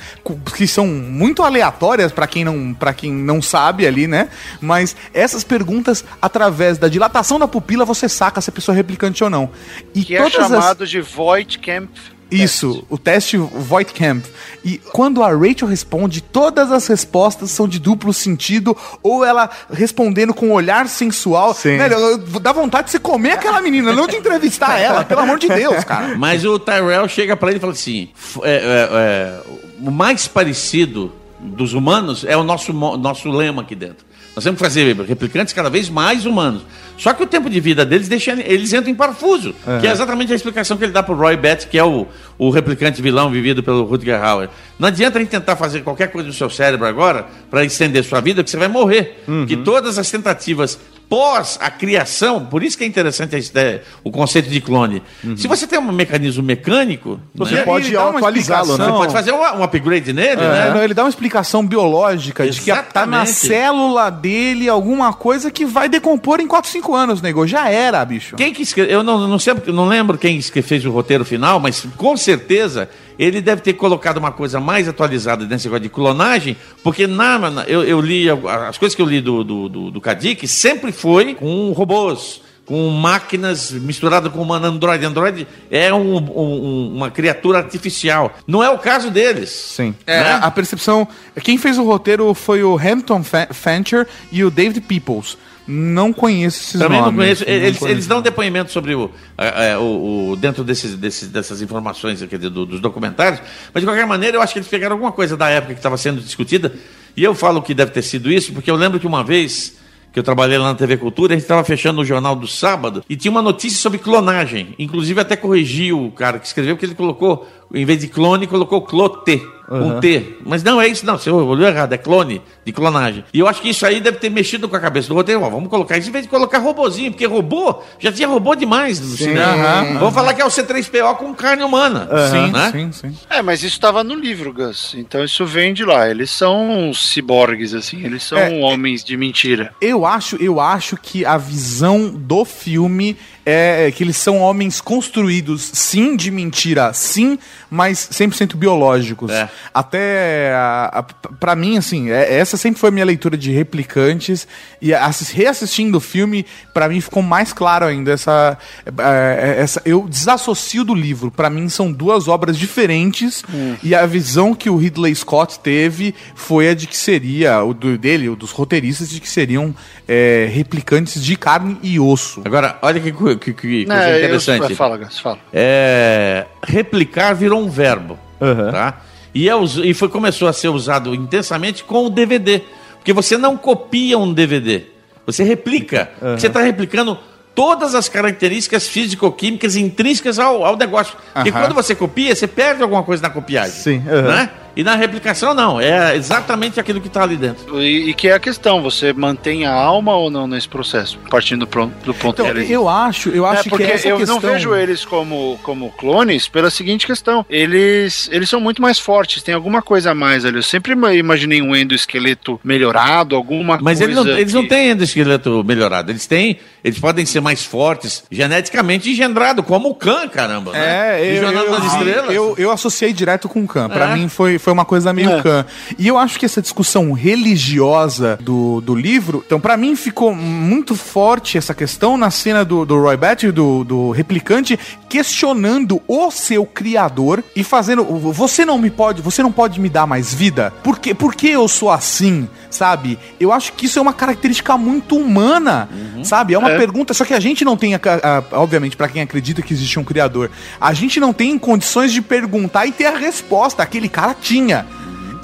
que são muito aleatórias pra quem não para quem não sabe ali, né? Mas essas perguntas através da dilatação da pupila você saca se a pessoa é replicante ou não. E Que é chamado de Void Camp. Isso, o teste Voigtkamp. E quando a Rachel responde, todas as respostas são de duplo sentido, ou ela respondendo com um olhar sensual. Sim. Velho, dá vontade de você comer aquela menina, não de entrevistar ela, pelo amor de Deus, cara. Mas o Tyrell chega pra ele e fala assim: "F- é, é, é, o mais parecido dos humanos é o nosso, nosso lema aqui dentro. Nós temos que fazer replicantes cada vez mais humanos. Só que o tempo de vida deles deixa eles entram em parafuso, que é exatamente a explicação que ele dá pro Roy Batty, que é o, o replicante vilão vivido pelo Rutger Hauer. Não adianta a gente tentar fazer qualquer coisa no seu cérebro agora para estender sua vida, que você vai morrer. Que todas as tentativas pós a criação, por isso que é interessante a ideia, o conceito de clone. Se você tem um mecanismo mecânico, Você né, pode atualizá-lo, né? você pode fazer um, um upgrade nele, É, né? não, ele dá uma explicação biológica de que a- tá na Exatamente. célula dele alguma coisa que vai decompor em 4, 5 anos, nego. Já era, bicho. Quem que escreveu? Eu não, não sei, não lembro quem que fez o roteiro final, mas com certeza ele deve ter colocado uma coisa mais atualizada nesse negócio de clonagem, porque na, na- eu, eu li as coisas que eu li do, do, do, do Kadik sempre foi com robôs. Com máquinas misturadas com uma Android. Android é um- um- uma criatura artificial. Não é o caso deles. Sim. É, Né? a percepção. Quem fez o roteiro foi o Hampton Fa- Fancher e o David Peoples. Não conheço esses Também nomes. não conheço. não Eles, conheço. eles dão depoimento sobre o, a- a- o, o- dentro desses, desses- dessas informações aqui do- dos documentários, mas de qualquer maneira eu acho que eles pegaram alguma coisa da época que estava sendo discutida, e eu falo que deve ter sido isso, porque eu lembro que uma vez que eu trabalhei lá na TV Cultura, a gente estava fechando o jornal do sábado e tinha uma notícia sobre clonagem. Inclusive até corrigi o cara que escreveu, porque ele colocou, em vez de clone, colocou clote. Um T. Mas não é isso, não. Você olhou errado, é clone, de clonagem. E eu acho que isso aí deve ter mexido com a cabeça do roteiro. Ó, vamos colocar isso em vez de colocar robozinho, porque robô já tinha robô demais no cinema. aham, Vamos falar que é o C3PO com carne humana. Sim, né? sim, sim. É, mas isso estava no livro, Gus. Então isso vem de lá. Eles são ciborgues, assim. Eles são É, homens de mentira. Eu acho, eu acho que a visão do filme é que eles são homens construídos, sim, de mentira, sim, mas 100% biológicos. É. Até, a, a, pra mim, assim, é- essa sempre foi a minha leitura de Replicantes, e assis- reassistindo o filme, pra mim ficou mais claro ainda essa, é, essa... Eu desassocio do livro, pra mim são duas obras diferentes, e a visão que o Ridley Scott teve foi a de que seria, o do, dele, o dos roteiristas, de que seriam é, replicantes de carne e osso. Agora, olha que, que, que coisa É, eu- interessante. fala, Gus, fala. É, replicar virou um verbo, Aham. tá? E, é us- e foi, começou a ser usado intensamente com o DVD. Porque você não copia um DVD, você replica. Você está replicando todas as características físico-químicas intrínsecas ao, ao negócio. Porque Aham. quando você copia, você perde alguma coisa na copiagem. Sim. Né? E na replicação, não. É exatamente aquilo que está ali dentro. E, e que é a questão, você mantém a alma ou não nesse processo? Partindo do, pron- do ponto Então, ele- eu acho, eu acho é, porque que essa eu questão... não vejo eles como, como clones pela seguinte questão. Eles, eles são muito mais fortes, tem alguma coisa a mais ali. Eu sempre ima- imaginei um endoesqueleto melhorado, alguma Mas coisa. eles não, eles não que- têm endoesqueleto melhorado. Eles têm. Eles podem ser mais fortes, geneticamente engendrado, como o Khan, caramba. né? É, De eu, eu, das Estrelas. eu, eu associei direto com o Khan. Pra É. mim foi, foi uma coisa meio É. Khan. E eu acho que essa discussão religiosa do, do livro, então pra mim ficou muito forte essa questão na cena do, do Roy Batty, do, do replicante, questionando o seu criador e fazendo, você não me pode, você não pode me dar mais vida? Por que, por que eu sou assim? Sabe? Eu acho que isso é uma característica muito humana, sabe? É uma É. pergunta, só que a gente não tem, a- a- obviamente, pra quem acredita que existe um criador, a gente não tem condições de perguntar e ter a resposta. Aquele cara tinha.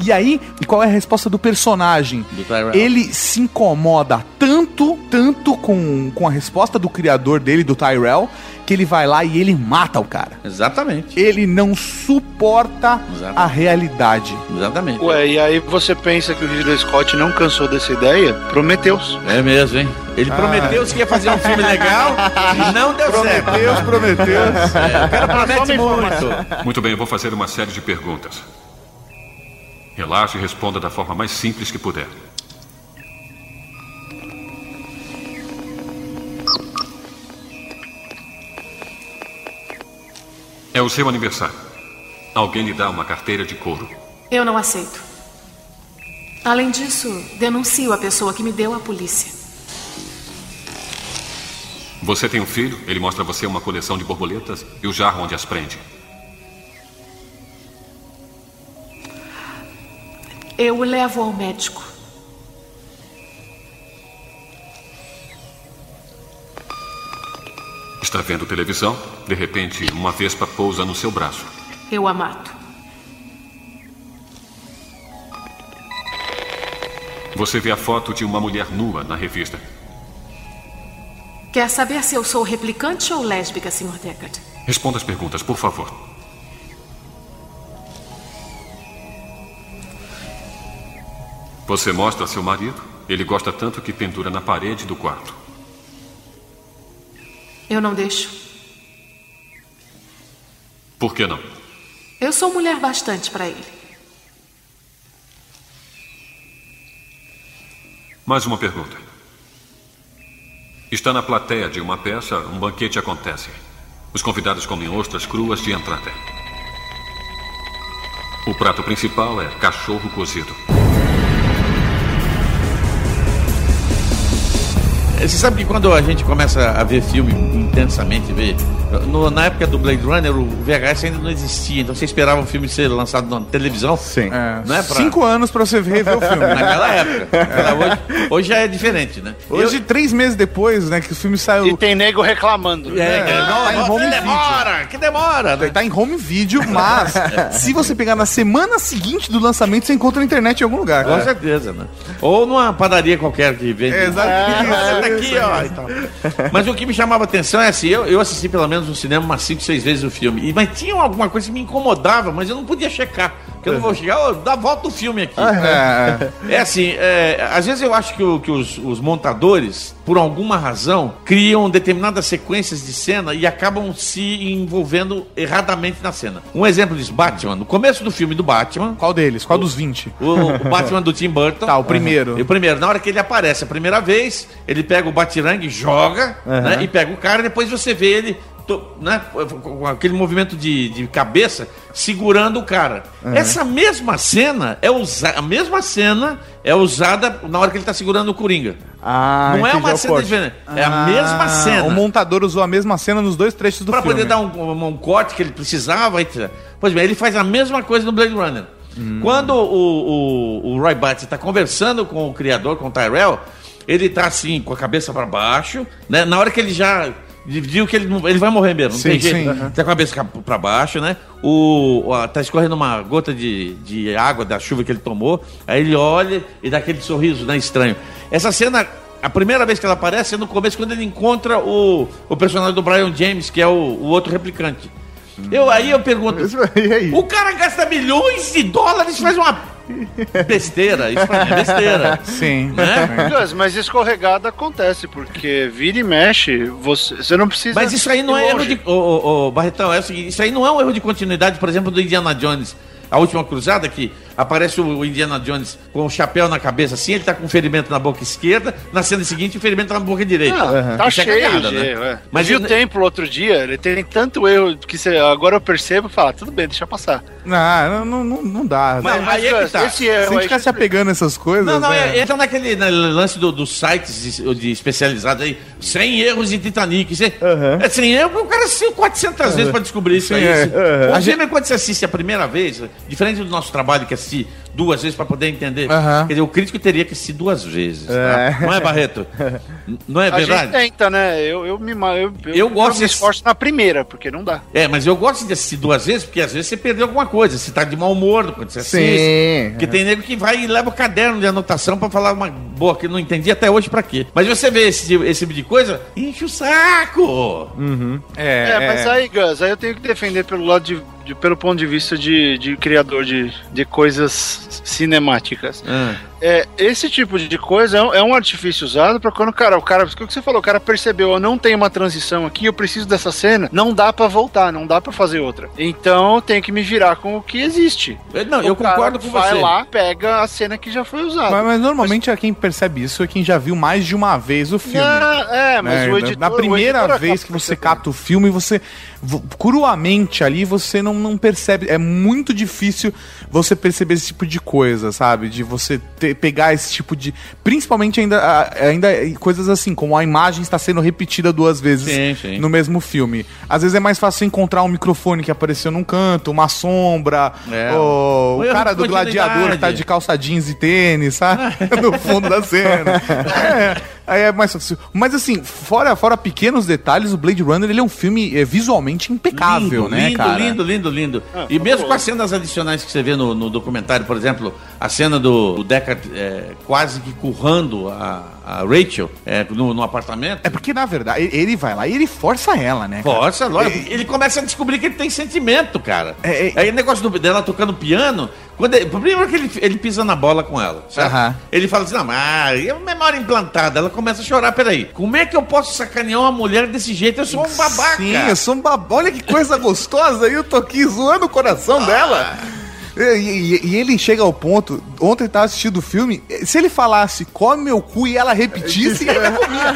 E aí, e qual é a resposta do personagem? Do. Ele se incomoda tanto, tanto com, com a resposta do criador dele, do Tyrell, que ele vai lá e ele mata o cara. Exatamente. Ele não suporta Exatamente. a realidade. Exatamente. Ué, e aí você pensa que o Ridley Scott não cansou dessa ideia? Prometeus. É mesmo, hein? Ah. Ele prometeu que ia fazer um filme legal e não deu certo. Prometeus, Prometeus. É, o cara promete muito. Muito bem, eu vou fazer uma série de perguntas. Relaxe e responda da forma mais simples que puder. É o seu aniversário. Alguém lhe dá uma carteira de couro. Eu não aceito. Além disso, denuncio a pessoa que me deu à polícia. Você tem um filho, ele mostra a você uma coleção de borboletas e o jarro onde as prende. Eu o levo ao médico. Está vendo televisão? De repente, uma vespa pousa no seu braço. Eu a mato. Você vê a foto de uma mulher nua na revista. Quer saber se eu sou replicante ou lésbica, Sr. Deckard? Responda as perguntas, por favor. Você mostra a seu marido? Ele gosta tanto que pendura na parede do quarto. Eu não deixo. Por que não? Eu sou mulher bastante para ele. Mais uma pergunta. Está na plateia de uma peça, um banquete acontece. Os convidados comem ostras cruas de entrada. O prato principal é cachorro cozido. Você sabe que quando a gente começa a ver filme intensamente, ver, no- na época do Blade Runner, o VHS ainda não existia, então você esperava o filme ser lançado na televisão. Sim. É, Não é pra- Cinco anos pra você rever o filme. [laughs] Naquela época. Naquela- hoje, hoje já é diferente, né? Hoje, três meses depois, né, que o filme saiu. E tem nego reclamando. Eu- é, É, que- tá em home que video. demora, que demora. né? Tá em home video, mas [laughs] se você pegar na semana seguinte do lançamento, você encontra na internet em algum lugar. Com certeza, né? Ou numa padaria qualquer que vende. É, exato. Aqui, ó. e tal. Mas o que me chamava atenção é assim, eu, eu assisti pelo menos no cinema umas 5, 6 vezes o filme. E, mas tinha alguma coisa que me incomodava, mas eu não podia checar. Porque eu não vou chegar, dá volta o filme aqui. É, É assim, é, às vezes eu acho que, o- que os, os montadores, por alguma razão, criam determinadas sequências de cena e acabam se envolvendo erradamente na cena. Um exemplo disso, Batman. No começo do filme do Batman, Qual deles? Qual dos 20? o, o Batman do Tim Burton. Tá, o primeiro. E o primeiro, na hora que ele aparece a primeira vez, ele pega o batirangue, joga, né, e pega o cara, e depois você vê ele to- né, com aquele movimento de, de cabeça segurando o cara. Essa mesma cena é usa a mesma cena é usada na hora que ele tá segurando o Coringa. Ah, Não é uma o cena corte. diferente, é a mesma Ah, cena. O montador usou a mesma cena nos dois trechos do Pra filme. poder dar um, um- um corte que ele precisava. Pois bem, ele faz a mesma coisa no Blade Runner. Quando o, o, o Roy Batty está conversando com o criador, com o Tyrell, ele tá assim, com a cabeça para baixo, né? Na hora que ele já viu que ele, não- ele vai morrer mesmo, não Sim, tem jeito. sim. Tá com a cabeça para baixo, né? O, o- tá escorrendo uma gota de, de água da chuva que ele tomou, aí ele olha e dá aquele sorriso, né? Estranho. Essa cena a primeira vez que ela aparece é no começo, quando ele encontra o, o personagem do Brian James, que é o, o outro replicante. Eu, aí eu pergunto, E aí? o cara gasta milhões de dólares e faz uma besteira. Isso pra mim é besteira. Sim. Né? Gus, mas escorregada acontece, porque vira e mexe, você, você não precisa. Mas isso aí não é erro de. Ô, ô, ô, Barretão, é o seguinte, isso aí não é um erro de continuidade, por exemplo, do Indiana Jones. A última cruzada, que aparece o Indiana Jones com o chapéu na cabeça assim, ele tá com um ferimento na boca esquerda, na cena seguinte o ferimento tá na boca direita. Ah, Tá Isso é cheio cagada, de né? erro, é. Mas Mas vi ele- o templo outro dia, ele tem tanto erro que você, agora eu percebo e falo, "Ah, tudo bem, deixa passar. Não, não, não, não dá. Mas- aí é que tá. esse Se erro a gente ficar se apegando a essas coisas. Não, não, né? é, entra naquele na- lance do- dos sites de, de especializados aí, 100 erros de Titanic. Você, É 100 erros, o cara assistiu 400 vezes pra descobrir isso aí. é. Aham. O filme, quando você assiste a primeira vez, diferente do nosso trabalho que é assistir duas vezes pra poder entender, Aham. quer dizer, o crítico teria que assistir duas vezes. tá? Não é, Barreto? [laughs] Não é A gente verdade? tenta, né? Eu, eu me ma- eu, Eu gosto me de- esforço na primeira, porque não dá. É, mas eu gosto de assistir duas vezes, porque às vezes você perdeu alguma coisa. Você tá de mau humor quando você assiste. Sim. Porque tem nego que vai e leva o caderno de anotação pra falar uma boa que eu não entendi até hoje pra quê. Mas você vê esse, esse tipo de coisa, enche o saco. É, É, mas aí, Gus, aí eu tenho que defender pelo lado de, de- pelo ponto de vista de, de criador de, de coisas cinemáticas. Ah. É, esse tipo de coisa é um, é artifício usado pra quando o cara, o cara, o que você falou, o cara percebeu, eu não tenho uma transição aqui, eu preciso dessa cena, não dá pra voltar, não dá pra fazer outra. Então eu tenho que me virar com o que existe. Eu- Não, O eu cara concordo com vai você. lá, pega a cena que já foi usada. Mas, mas normalmente é quem percebe isso é quem já viu mais de uma vez o filme. Não, é, mas né? o editor, Na primeira editor vez que você capta o filme, você vo- cruamente ali você não, não percebe. É muito difícil você perceber esse tipo de coisa, sabe? De você ter pe- pegar esse tipo de. Principalmente ainda, ainda coisas assim, como a imagem está sendo repetida duas vezes Sim, sim. no mesmo filme. Às vezes é mais fácil encontrar um microfone que apareceu num canto, uma sombra, É. o, o cara do gladiador que tá de calça jeans e tênis, sabe? [laughs] no fundo da cena. É, aí é mais fácil. Mas assim, fora, fora pequenos detalhes, o Blade Runner ele é um filme é, visualmente impecável, lindo, né, lindo, cara? lindo, lindo, lindo. e mesmo com as cenas adicionais que você vê no, no documentário, por exemplo, a cena do, do Deckard é, quase que currando a, a Rachel é, no, no apartamento. É porque, na verdade, ele- ele vai lá e ele força ela, né? cara? Força, lógico. Ele começa a descobrir que ele tem sentimento, cara. É, Aí o negócio do- dela tocando piano. Quando ele- primeiro que ele, ele pisa na bola com ela. Aham. Ele fala assim: não, mas é uma memória implantada. Ela começa a chorar. Peraí, como é que eu posso sacanear uma mulher desse jeito? Eu sou um babaca. Sim, eu sou um babaca. Olha que coisa [laughs] gostosa aí, eu tô aqui zoando o coração dela. E, e- e ele chega ao ponto, ontem eu tava assistindo o filme, se ele falasse come meu cu e ela repetisse, ele comia.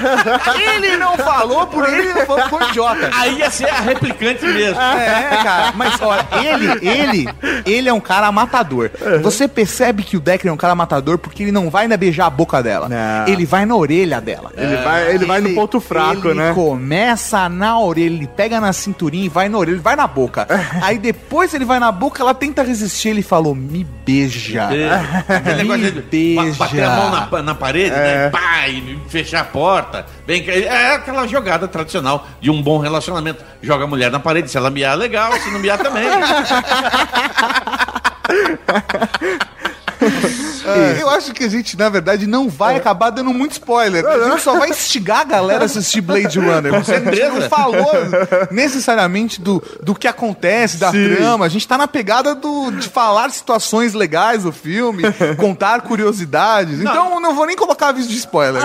[laughs] Ele não falou, por ele ficou idiota. Aí ia ser a replicante mesmo. É, cara, mas olha, ele, ele, ele é um cara matador. Você percebe que o Decker é um cara matador porque ele não vai na beijar a boca dela. Não. Ele vai na orelha dela. Ele vai- ele vai no ponto fraco, ele né? começa na orelha, ele pega na cinturinha e vai na orelha, ele vai na boca. Aí depois ele vai na boca, ela tenta resistir, ele falou, me beija. É. Me [laughs] negócio de beija. ba- bater a mão na, na parede, né? Pá, e fechar a porta. Bem, é aquela jogada tradicional de um bom relacionamento. Joga a mulher na parede, se ela miar, legal, se não miar também. [laughs] É, eu acho que a gente, na verdade, não vai acabar dando muito spoiler. A gente só vai instigar a galera a assistir Blade Runner. Gente não falou necessariamente do, do que acontece, da Sim. trama. A gente tá na pegada do, de falar situações legais do filme, contar curiosidades. Então, eu não vou nem colocar aviso de spoiler.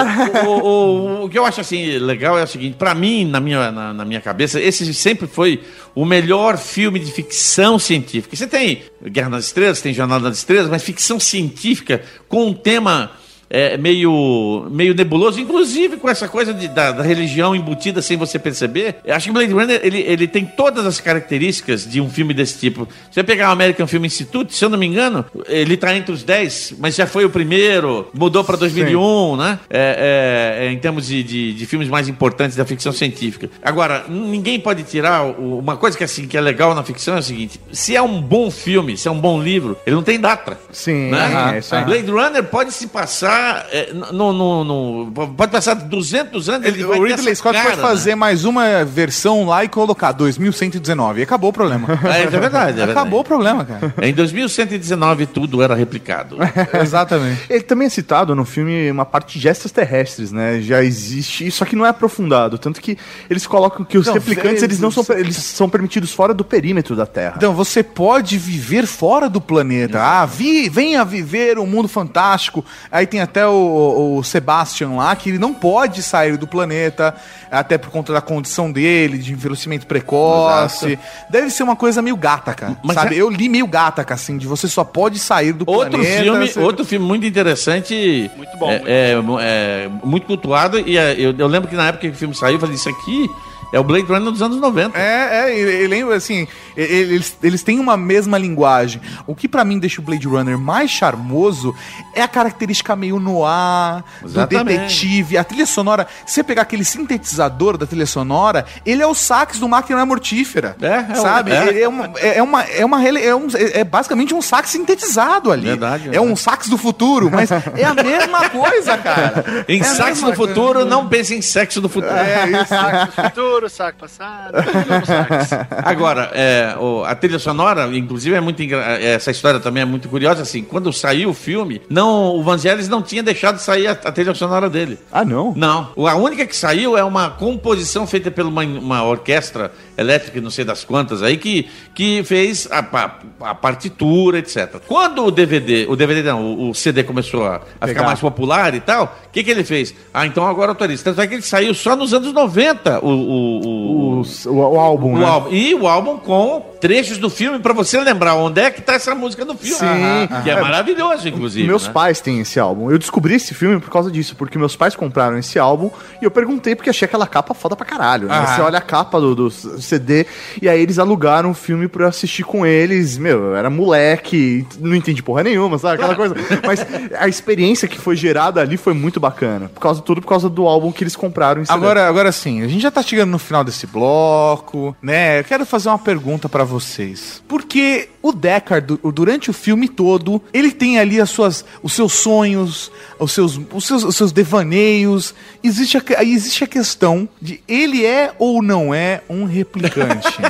o, o- o que eu acho assim legal é o seguinte, pra mim, na minha, na, na minha cabeça, esse sempre foi o melhor filme de ficção científica. Você tem Guerra nas Estrelas, tem Jornada nas Estrelas, mas ficção científica com um tema é, meio, meio nebuloso, inclusive com essa coisa de- da, da religião embutida sem você perceber. Eu acho que Blade Runner ele, ele tem todas as características de um filme desse tipo. Se você pegar o American Film Institute, se eu não me engano, ele tá entre os 10, mas já foi o primeiro, mudou para 2001, né? É, é, é, em termos de, de, de filmes mais importantes da ficção científica. Agora, ninguém pode tirar o- uma coisa que, assim, que é legal na ficção é o seguinte: se é um bom filme, se é um bom livro, ele não tem data. Sim, Né? é aí. Blade Runner pode se passar é, no, no- no- pode passar 200 anos ele, Ele- vai o Ridley Scott cara, pode fazer mais uma versão lá e colocar 2119. E acabou o problema. né? [laughs] É, é verdade, é verdade. Acabou o problema, cara. Em 2119 tudo era replicado. [laughs] Exatamente. Ele também é citado no filme uma parte de extraterrestres, né? Já existe, só que não é aprofundado. Tanto que eles colocam que os Não, replicantes, eles não são, eles são permitidos fora do perímetro da Terra. Então, você pode viver fora do planeta. Ah, vi, venha viver um mundo fantástico. Aí tem até o, o Sebastian lá, que ele não pode sair do planeta, até por conta da condição dele, de envelhecimento precoce. Deve ser uma coisa meio gataca, Mas sabe? é- Eu li meio gataca, assim, de você só pode sair do Outro planeta. filme, você- outro filme muito interessante, Muito bom, é, muito é, é, muito cultuado e é, eu, eu lembro que na época que o filme saiu, eu falei isso aqui é o Blade Runner dos anos 90. É, é, eu lembro assim, eles, eles têm uma mesma linguagem. O que pra mim deixa o Blade Runner mais charmoso é a característica meio noir, do detetive, a trilha sonora. Se você pegar aquele sintetizador da trilha sonora, ele é o sax do Máquina Mortífera. É, é sabe? é. Ele É, uma, é, é uma, é, uma, rele- é, um- é basicamente um sax sintetizado ali. Verdade, É um sax do futuro, mas é a mesma coisa, cara. Em É mesma do futuro, não pense em sexo do futuro. É isso. Saco futuro, saco passado. [laughs] Agora, é, o- a trilha sonora, inclusive, é muito engra- essa história também é muito curiosa. Assim, quando saiu o filme, não, o Vangelis não tinha deixado de sair a, a trilha sonora dele. Ah, não? Não. A única que saiu é uma composição feita por uma, uma orquestra elétrica, não sei das quantas aí, que, que fez a, pa- a partitura, etc. Quando o DVD, o DVD não, o, o CD começou a, a ficar mais popular e tal, o que, que ele fez? Ah, então agora eu autorizo. Tanto é que ele saiu só nos anos 90, o, o, o, O, álbum, o né? álbum. E o álbum com trechos do filme pra você lembrar onde é que tá essa música no filme. Sim. Que é, É, maravilhoso, inclusive. Meus né? pais têm esse álbum. Eu descobri esse filme por causa disso, porque meus pais compraram esse álbum e eu perguntei porque achei aquela capa foda pra caralho. Né? Você olha a capa do, do CD e aí eles alugaram o filme pra eu assistir com eles. Meu, eu era moleque, não entendi porra nenhuma, sabe? Aquela coisa. Mas a experiência que foi gerada ali foi muito bacana. Por causa tudo por causa do álbum que eles compraram em CD. Agora, agora sim, a gente já tá chegando no final desse bloco, né? Eu quero fazer uma pergunta pra vocês. Porque o Deckard, du- durante o filme todo, ele tem ali as suas, os seus sonhos, os seus, os seus, os seus devaneios. Existe a, existe a questão de ele é ou não é um replicante. [laughs]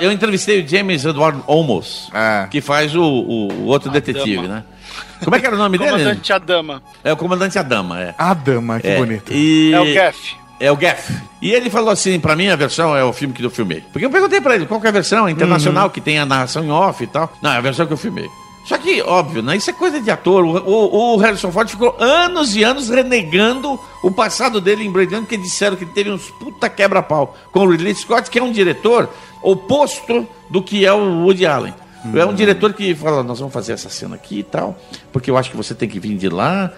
Eu entrevistei o James Edward Olmos, É. que faz o, o- o outro detetive, né? Como é que era o nome dele? Comandante Adama. É o Comandante Adama, é. a dama, que É, bonito. E... É o Gaff. É o Gaff. E ele falou assim, pra mim a versão é o filme que eu filmei. Porque eu perguntei pra ele qual que é a versão internacional que tem a narração em off e tal. Não, é a versão que eu filmei. Só que, óbvio, né? Isso é coisa de ator. O, o- o Harrison Ford ficou anos e anos renegando o passado dele em Blade Runner, porque disseram que ele teve uns puta quebra-pau com o Ridley Scott, que é um diretor oposto do que é o Woody Allen. É um diretor que fala, nós vamos fazer essa cena aqui e tal, porque eu acho que você tem que vir de lá,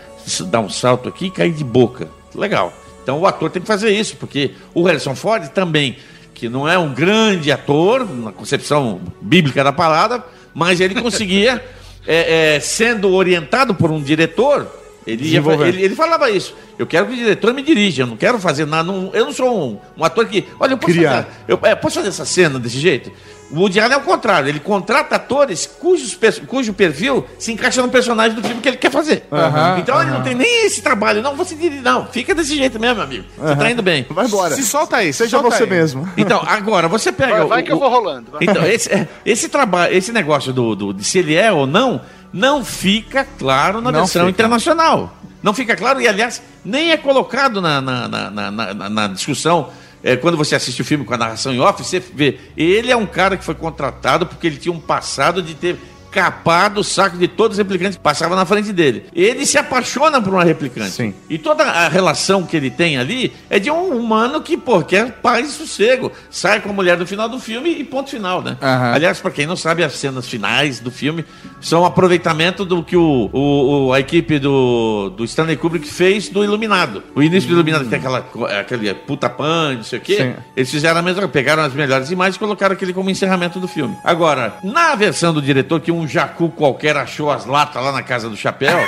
dar um salto aqui e cair de boca. Legal. Então o ator tem que fazer isso, porque o Harrison Ford também, que não é um grande ator, na concepção bíblica da palavra, mas ele conseguia, [laughs] é, é, sendo orientado por um diretor, ele, ia, ele, ele falava isso. Eu quero que o diretor me dirija, eu não quero fazer nada. não- eu não sou um, um ator que. Olha, eu posso, Criar. fazer, eu, é, posso fazer essa cena desse jeito? O Woody Allen é o contrário, ele contrata atores cujos, cujo perfil se encaixa no personagem do filme que ele quer fazer. Aham, então ele não tem nem esse trabalho, não, você não, fica desse jeito mesmo, meu amigo. Você tá indo bem. Vai embora. Se solta aí, se Seja solta você aí. mesmo. Então, agora, você pega. Vai, vai o- que eu vou rolando. vai. então, esse, é, esse trabalho, esse negócio do, do- de se ele é ou não, não fica claro na Não versão fica. internacional. Não fica claro e, aliás, nem é colocado na, na, na, na- na- na discussão. É, quando você assiste o filme com a narração em off, você vê. Ele é um cara que foi contratado porque ele tinha um passado de ter capado o saco de todos os replicantes que passavam na frente dele. Ele se apaixona por uma replicante. Sim. E toda a relação que ele tem ali é de um humano que, pô, quer paz e sossego. Sai com a mulher no final do filme e ponto final, né? Aham. Aliás, pra quem não sabe, as cenas finais do filme são um aproveitamento do que o, o- o- a equipe do, do Stanley Kubrick fez do Iluminado. O início do Iluminado que tem aquela, co- aquele puta pan, não sei o quê. Sim. Eles fizeram a mesma coisa, pegaram as melhores imagens e colocaram aquele como encerramento do filme. Agora, na versão do diretor, que um jacu qualquer achou as latas lá na casa do chapéu,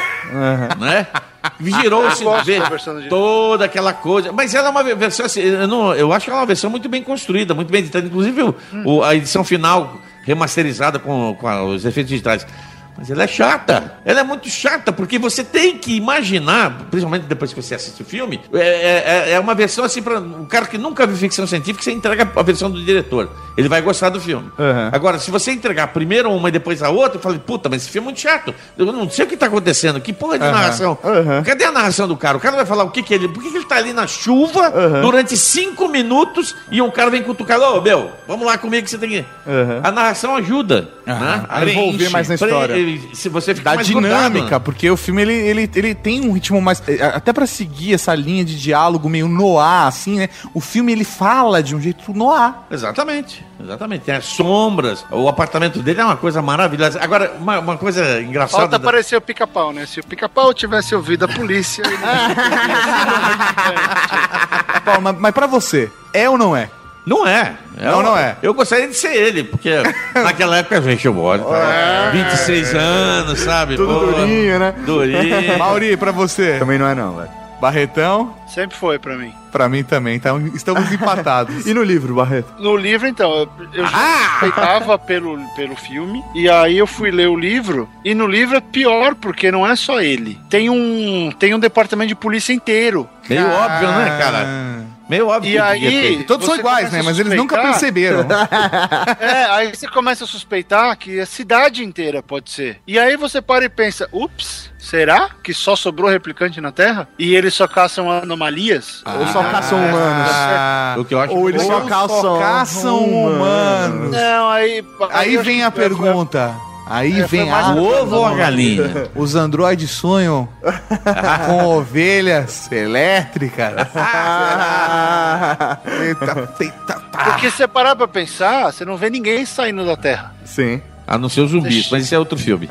né? Girou-se versão do diretor. toda aquela coisa. Mas ela é uma versão assim, eu, não- eu acho que ela é uma versão muito bem construída, muito bem editada. Inclusive, o- o- a edição final remasterizada com, com a- os efeitos digitais. Mas ela é chata. Ela é muito chata, porque você tem que imaginar, principalmente depois que você assiste o filme, é, é- é uma versão assim para um cara que nunca viu ficção científica, você entrega a versão do diretor. Ele vai gostar do filme. Uhum. Agora, se você entregar primeiro uma e depois a outra, eu falei, puta, mas esse filme é muito chato. Eu não sei o que está acontecendo. Que porra de Aham. narração? Aham. Cadê a narração do cara? O cara vai falar o que que ele... Por que, que ele tá ali na chuva durante cinco minutos e um cara vem cutucar, ô, meu, vamos lá comigo que você tem que... A narração ajuda, né? A envolver mais na história. Se você fica da mais dinâmica, grudado, né? porque o filme ele, ele, ele tem um ritmo mais. é, Até pra seguir essa linha de diálogo meio noir, assim, né? O filme ele fala de um jeito noir. Exatamente, exatamente. Tem as sombras, o apartamento dele é uma coisa maravilhosa. Agora, uma, uma coisa engraçada... Falta da- aparecer o pica-pau, né? Se o pica-pau tivesse ouvido a polícia. ele- [laughs] Paulo, mas, mas pra você, é ou não é? Não é. Não, não é. Eu gostaria de ser ele, porque [laughs] naquela época a gente mora, tá? 26 anos, sabe? Tudo Pô, durinho, né? Durinho. [laughs] Mauri, pra você, Também não é não, velho. Barretão, Sempre foi pra mim. pra mim também, tá? Estamos empatados. [laughs] E no livro, Barreto? No livro, então, eu, já Ah! respeitava pelo, pelo filme, e aí eu fui ler o livro, e no livro é pior, porque não é só ele. Tem um, tem um departamento de polícia inteiro. Meio óbvio, né, cara? Meio óbvio. E que aí-. Todos são iguais, né? a Mas eles nunca perceberam. [laughs] [laughs] É, aí você começa a suspeitar que a cidade inteira pode ser. E aí você para e pensa, ups, será que só sobrou replicante na Terra? E eles só caçam anomalias? Ou só caçam humanos? Ah, O que eu acho Ou eles ou só caçam caçam humanos. Não, aí... Aí eu vem a que- pergunta: Aí É, vem a... O ovo ou a galinha? [laughs] Os androides sonham [laughs] com ovelhas elétricas. [laughs] eita, eita, tá. Porque se você parar pra pensar, você não vê ninguém saindo da Terra. Sim. A não ser os zumbis, mas isso é outro filme.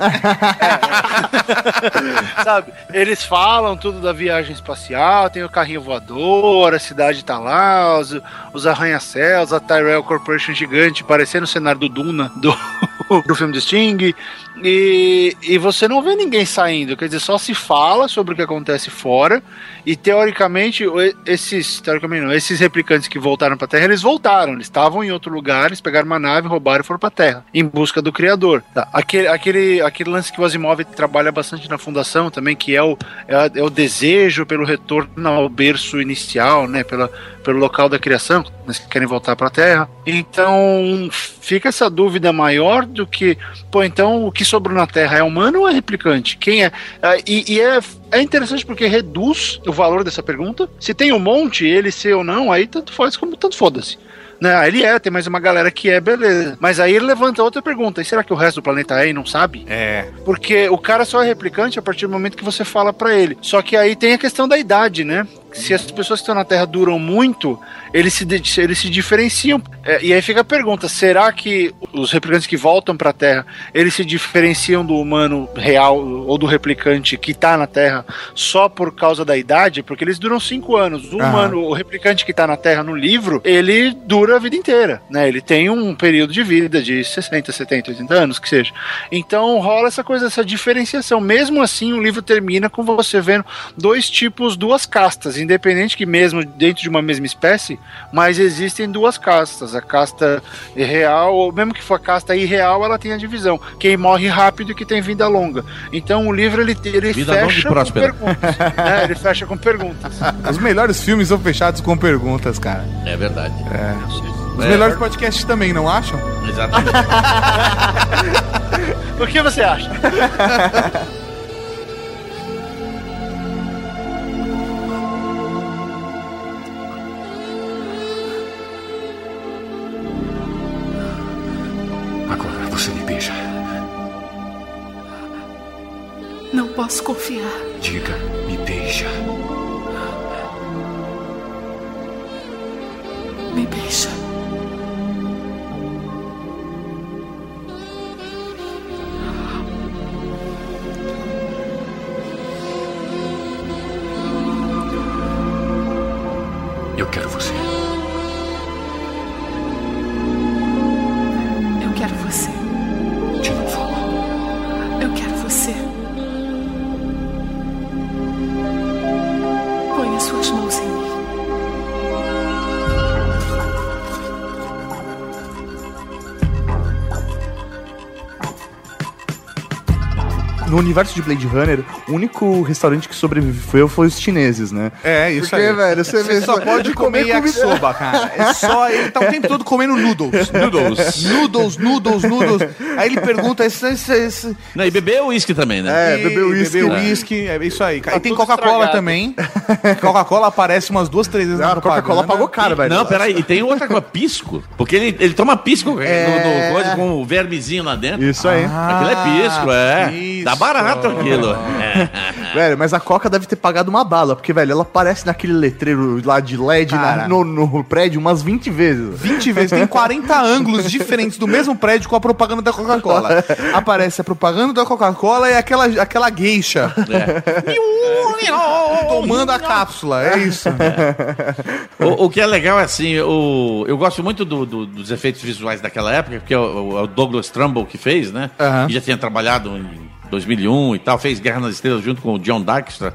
Sabe? Eles falam tudo da viagem espacial, tem o carrinho voador, a cidade tá lá, os, os arranha-céus, a Tyrell Corporation gigante, parecendo o cenário do Duna, do, do filme do Sting. E, e você não vê ninguém saindo, quer dizer, só se fala sobre o que acontece fora. E teoricamente, esses, teoricamente não, esses replicantes que voltaram pra Terra, eles voltaram, eles estavam em outro lugar, eles pegaram uma nave, roubaram e foram pra Terra, em busca do Criador. Tá, Aquele, aquele, aquele lance que o Asimov trabalha bastante na Fundação também, que é o, é, é o desejo pelo retorno ao berço inicial, né, pela, pelo local da criação, eles querem voltar pra Terra. Então, fica essa dúvida maior do que, pô, então o que sobrou na Terra é humano ou é replicante? Quem é? Ah, E, e é, é interessante porque reduz o valor dessa pergunta. Se tem um monte, ele ser ou não, aí tanto faz como tanto foda-se. Né? Ele é, tem mais uma galera que é, beleza. Mas aí ele levanta outra pergunta: e será que o resto do planeta é e não sabe? É. Porque o cara só é replicante a partir do momento que você fala pra ele. Só que aí tem a questão da idade, né? Se as pessoas que estão na Terra duram muito, eles se, eles se diferenciam. É, e aí fica a pergunta: será que os replicantes que voltam pra Terra eles se diferenciam do humano real ou do replicante que tá na Terra só por causa da idade? Porque eles duram cinco anos. O humano, o replicante que tá na Terra no livro, ele dura a vida inteira, né? Ele tem um período de vida de 60, 70, 80 anos, que seja. Então rola essa coisa, essa diferenciação. Mesmo assim, o livro termina com você vendo dois tipos, duas castas, independente que mesmo dentro de uma mesma espécie, mas existem duas castas. A casta real, ou mesmo que for a casta irreal, ela tem a divisão. Quem morre rápido e que tem vida longa. Então o livro ele, ele Vida fecha com próspera. perguntas. né? [laughs] Ele fecha com perguntas. Os melhores filmes são fechados com perguntas, cara. É verdade. Os É. melhores podcasts também, não acham? Exatamente. [laughs] O que você acha? [laughs] Não posso confiar. Diga, me beija. Me beija. Universo de Blade Runner, o único restaurante que sobreviveu foi os chineses, né? É, isso Porque, aí. velho, você vê- só pode comer yakisoba, cara. É só ele tá o tempo todo comendo noodles. Noodles. Noodles, noodles, noodles. Aí ele pergunta, esse, esse, esse... Não, e beber uísque também, né? É, beber uísque. Beber É. uísque, é isso aí. Aí tem tudo Coca-Cola também. Coca-Cola aparece umas duas, três vezes Ah, na Coca-Cola pagou caro, velho. Não, peraí, e tem outra coisa, pisco. Porque ele, ele toma pisco É. no, no coisa com o vermezinho lá dentro. Isso aí. Aquilo é pisco, é. isso. Dá barato aquilo. É. [laughs] Velho, mas a Coca deve ter pagado uma bala, porque, velho, ela aparece naquele letreiro lá de LED na- no, no prédio umas 20 vezes. 20 vezes, tem 40 [laughs] ângulos diferentes do mesmo prédio com a propaganda da Coca-Cola. Aparece a propaganda da Coca-Cola e aquela, aquela geisha [laughs] tomando a cápsula. É isso. O, o que é legal é assim, o, eu gosto muito do- do- dos efeitos visuais daquela época, porque é o, é o Douglas Trumbull que fez, né? Aham. Que já tinha trabalhado em 2001 e tal, fez Guerra nas Estrelas junto com o John Dykstra.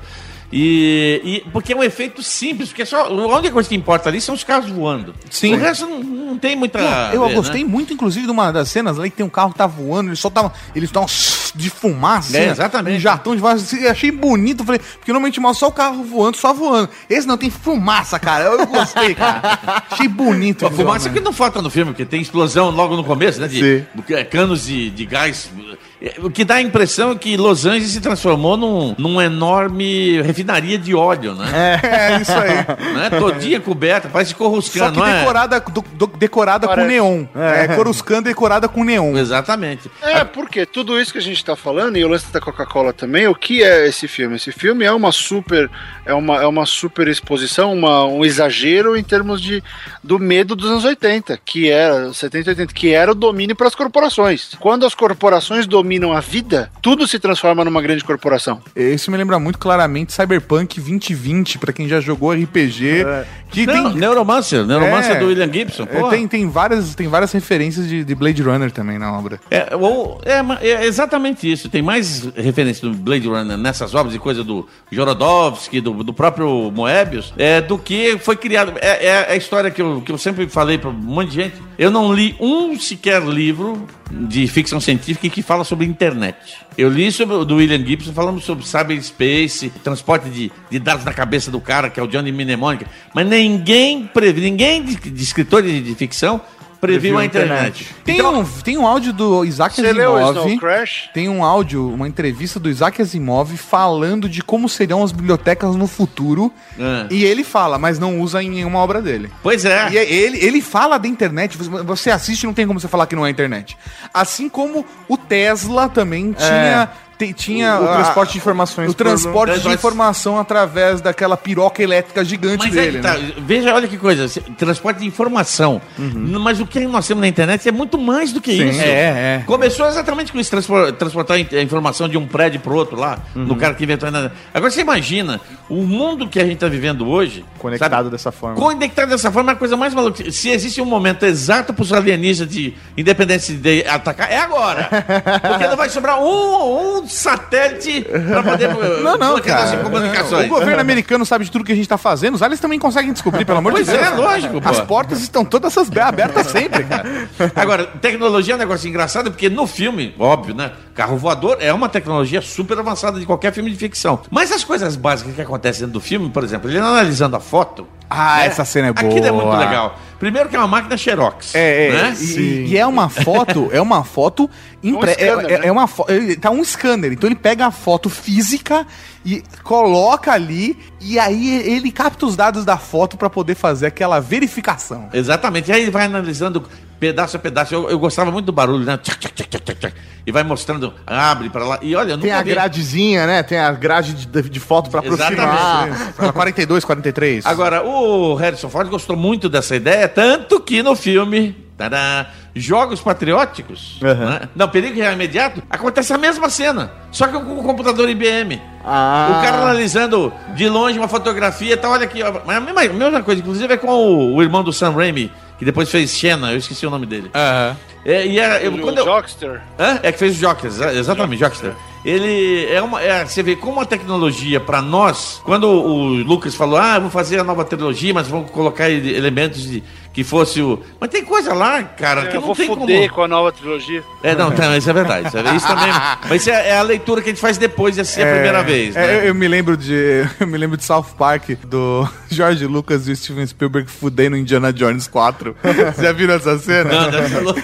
E, e- porque é um efeito simples, porque só a única coisa que importa ali são os carros voando. Sim. O resto não, não tem muita. Eu a ver, gostei né? muito, inclusive, de uma das cenas lá que tem um carro que tá voando, ele só tava. Eles dão de fumaça, É, assim, exatamente. Um jatão de fumaça. assim, Achei bonito. Falei, porque normalmente mostra só o carro voando, só voando. Esse não tem fumaça, cara. Eu, eu gostei, cara. [laughs] Achei bonito. A fumaça que não falta no filme, porque tem explosão logo no começo, né? De Sim. é, canos de, de gás é, o que dá a impressão é que Los Angeles se transformou num, num enorme refinaria de óleo, né? É, isso aí. Né? Todinha coberta, parece Só Coruscant, que não é? decorada, do- do- decorada com neon. É, Coruscant decorada com neon. Exatamente. É, porque tudo isso que a gente tá falando, e o lance da Coca-Cola também, o que é esse filme? Esse filme é uma super, é uma, é uma super exposição, uma, um exagero em termos de, do medo dos anos 80, que era, 70 e 80, que era o domínio para as corporações. Quando as corporações dominam a vida, tudo se transforma numa grande corporação. Esse me lembra muito claramente Cyberpunk 2020, pra quem já jogou RPG. Que Não, tem, Neuromancer, Neuromancer É. do William Gibson, é, tem, tem, várias, tem várias referências de, de Blade Runner também na obra. É, ou- é, é exatamente isso. Tem mais referência do Blade Runner nessas obras e coisa do Jorodowski, do, do próprio Moebius, é, do que foi criado. É, é a história que eu, que eu sempre falei para um monte de gente. Eu não li um sequer livro de ficção científica que fala sobre internet. Eu li sobre o do William Gibson falando sobre cyberspace, transporte de, de dados na cabeça do cara, que é o Johnny Mnemonic, mas ninguém ninguém de, de escritor de, de ficção previu a internet. Tem, um, tem um áudio do Isaac Você leu Asimov. Snow Crash? Tem um áudio, uma entrevista do Isaac Asimov falando de como serão as bibliotecas no futuro. É. E ele fala, mas não usa em nenhuma obra dele. Pois é. E ele, ele fala da internet, você- você assiste não tem como você falar que não é internet. Assim como o Tesla também tinha. Te- tinha O- o transporte de informações O por- transporte de informação através daquela piroca elétrica gigante Mas é dele. que tá, né? veja, olha que coisa, transporte de informação. Mas o que nós temos na internet é muito mais do que Sim. isso. É, é. Começou exatamente com isso, transpor- transportar a informação de um prédio para outro lá, no cara que inventou a internet. Agora você imagina, o mundo que a gente está vivendo hoje. Conectado sabe, dessa forma. Conectado dessa forma é a coisa mais maluca. Se existe um momento exato para os alienígenas de independência de atacar, é agora. [laughs] Porque não vai sobrar um, um satélite para poder [laughs] Não, não, cara. as comunicações. O governo americano sabe de tudo que a gente tá fazendo, os aliens também conseguem descobrir, pelo amor Pois de Deus. é, lógico, pô. As portas estão todas abertas sempre, cara. [laughs] Agora, tecnologia é um negócio engraçado, porque no filme, óbvio, né? Carro voador é uma tecnologia super avançada de qualquer filme de ficção. Mas as coisas básicas que acontecem dentro do filme, por exemplo, ele analisando a foto. Ah, né, essa cena é boa. Aquilo é muito legal. Primeiro que é uma máquina Xerox. É, é, né? e, e é uma foto, é uma foto impre... Um scanner, é, é- né? é uma fo... ele- tá um scanner, então ele pega a foto física e coloca ali e aí ele capta os dados da foto pra poder fazer aquela verificação. Exatamente. E aí ele vai analisando pedaço a pedaço. Eu, eu gostava muito do barulho, né? Tchac, tchac, tchac, tchac, tchac. E vai mostrando, abre pra lá. E olha, Tem a vi. gradezinha, né? Tem a grade de, de foto pra aproximar. Exatamente. Fala 42, 43. Agora, o Harrison Ford gostou muito dessa ideia, tanto que no filme, tadá, Jogos Patrióticos, né? não, Perigo Real Imediato, acontece a mesma cena, só que com o computador IBM. Ah. O cara analisando de longe uma fotografia e tal, olha aqui, ó, mas a mesma, a mesma coisa, inclusive é com o, o irmão do Sam Raimi, que depois fez Xena, eu esqueci o nome dele. Aham. É, e é, eu, O quando eu- Jockster. Hã? É que fez o Jockster, exa- exatamente, Jockster. Ele é uma. é, você vê como a tecnologia para nós, quando o Lucas falou, ah, eu vou fazer a nova trilogia, mas vamos colocar ele- elementos de, que fosse o. Mas tem coisa lá, cara, que Eu não vou tem fuder como. com a nova trilogia. É, não, tá, isso é verdade. Isso, é- isso também. Mas isso é, é a leitura que a gente faz depois de assistir a primeira vez. É, Né? eu, eu me lembro de. [laughs] Eu me lembro de South Park, do [laughs] George Lucas e o Steven Spielberg fudendo Indiana Jones 4. Vocês [laughs] já viram essa cena? Não, louco.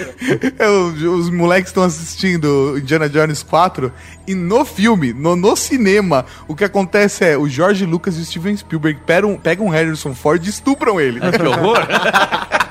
É, o- os moleques estão assistindo Indiana Jones 4 e no filme, no, no cinema, o que acontece é o George Lucas e o Steven Spielberg pegam, pegam o Harrison Ford e estupram ele. Que horror!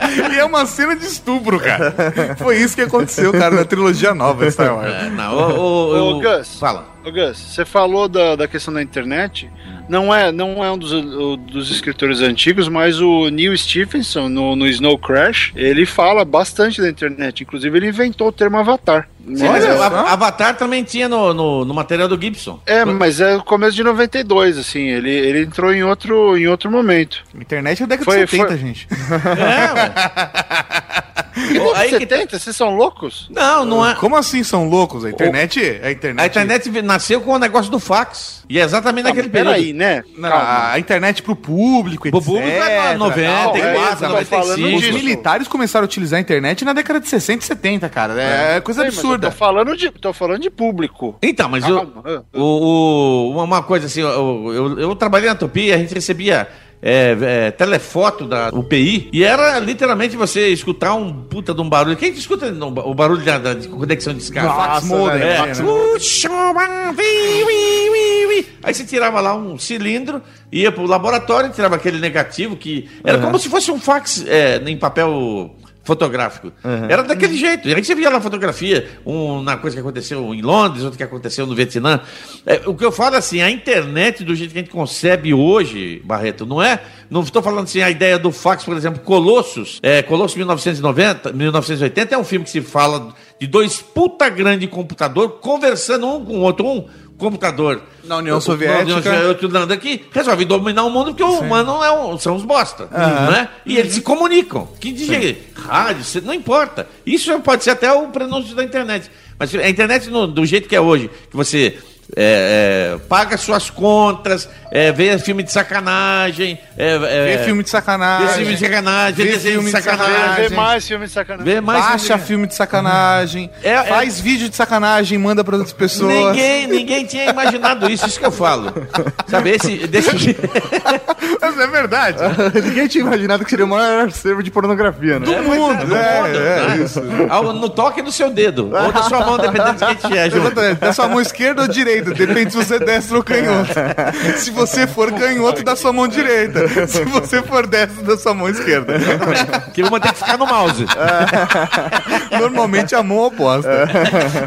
[laughs] e é uma cena de estupro, cara. Foi isso que aconteceu, cara, na trilogia nova de Star Wars. É, não, o, o, Ô, o- Gus. Fala. Gus, você falou da, da questão da internet. Não é, não é um dos, o- dos escritores antigos, mas o Neil Stephenson, no, no Snow Crash, ele fala bastante da internet. Inclusive, ele inventou o termo avatar. Sim, mas o Av- Avatar também tinha no, no, no material do Gibson. É, mas é o começo de 92, assim. Ele, ele entrou em outro, em outro momento. Internet é década Foi- de 70, foi- gente. [laughs] É, ué. [laughs] Que aí você que- tenta? Vocês são loucos? Não, não é. Como assim são loucos? A internet. A internet. A internet nasceu com o negócio do fax. E é exatamente naquele período. Peraí, né? Não, a internet pro público, Pro público é etc, 90, tal. 94, eu tô falando 95. Os disso. militares começaram a utilizar a internet na década de 60 e 70, cara. É, coisa Sei, absurda. Eu tô falando de, tô falando de público. Então, mas eu, o, o- uma- uma coisa assim, eu, eu, eu trabalhei na Tupi, a gente recebia é, é, telefoto da UPI e era literalmente você escutar um puta de um barulho. Quem que escuta o barulho da, da- de conexão de escada? Fax modem. É. fax. Aí você tirava lá um cilindro, ia pro laboratório, tirava aquele negativo que era Uhum. como se fosse um fax é, em papel fotográfico. Era daquele jeito. E aí você via lá fotografia, um, na coisa que aconteceu em Londres, outra que aconteceu no Vietnã. É, o que eu falo assim, a internet do jeito que a gente concebe hoje, Barreto, não é. Não estou falando assim, a ideia do fax, por exemplo, Colossus. É, Colossus 1990, 1980 é um filme que se fala de dois puta grande computador conversando um com o outro, um computador Na União Soviética. na União aqui, resolve dominar o mundo porque o humano é um- são os bosta, Aham. né? E eles se comunicam. Que diz rádio, não importa. Isso pode ser até o prenúncio da internet. Mas a internet no- do jeito que é hoje, que você é, é, paga suas contas, é, vê filme de sacanagem, é, é, Vê filme de sacanagem. vê filme de sacanagem, vê filme de sacanagem, sacanagem. Vê mais filme de sacanagem. vê mais Baixa filme de sacanagem. É, é- faz vídeo de sacanagem, manda para outras pessoas. Ninguém, ninguém tinha imaginado isso, isso que eu falo. Sabe, esse, desse, [laughs] Mas é verdade. Ninguém tinha imaginado que seria o maior acervo de pornografia, né? Do mundo, é, é, né? isso. Ao- No toque do seu dedo. Ou da sua mão, dependendo de quem tiver junto. Da sua mão esquerda ou direita. Depende se você é destro ou canhoto. [laughs] Se você for canhoto, da sua mão direita. Se você for destro, da sua mão esquerda. [laughs] Que uma tem que ficar no mouse. [laughs] Normalmente a mão oposta.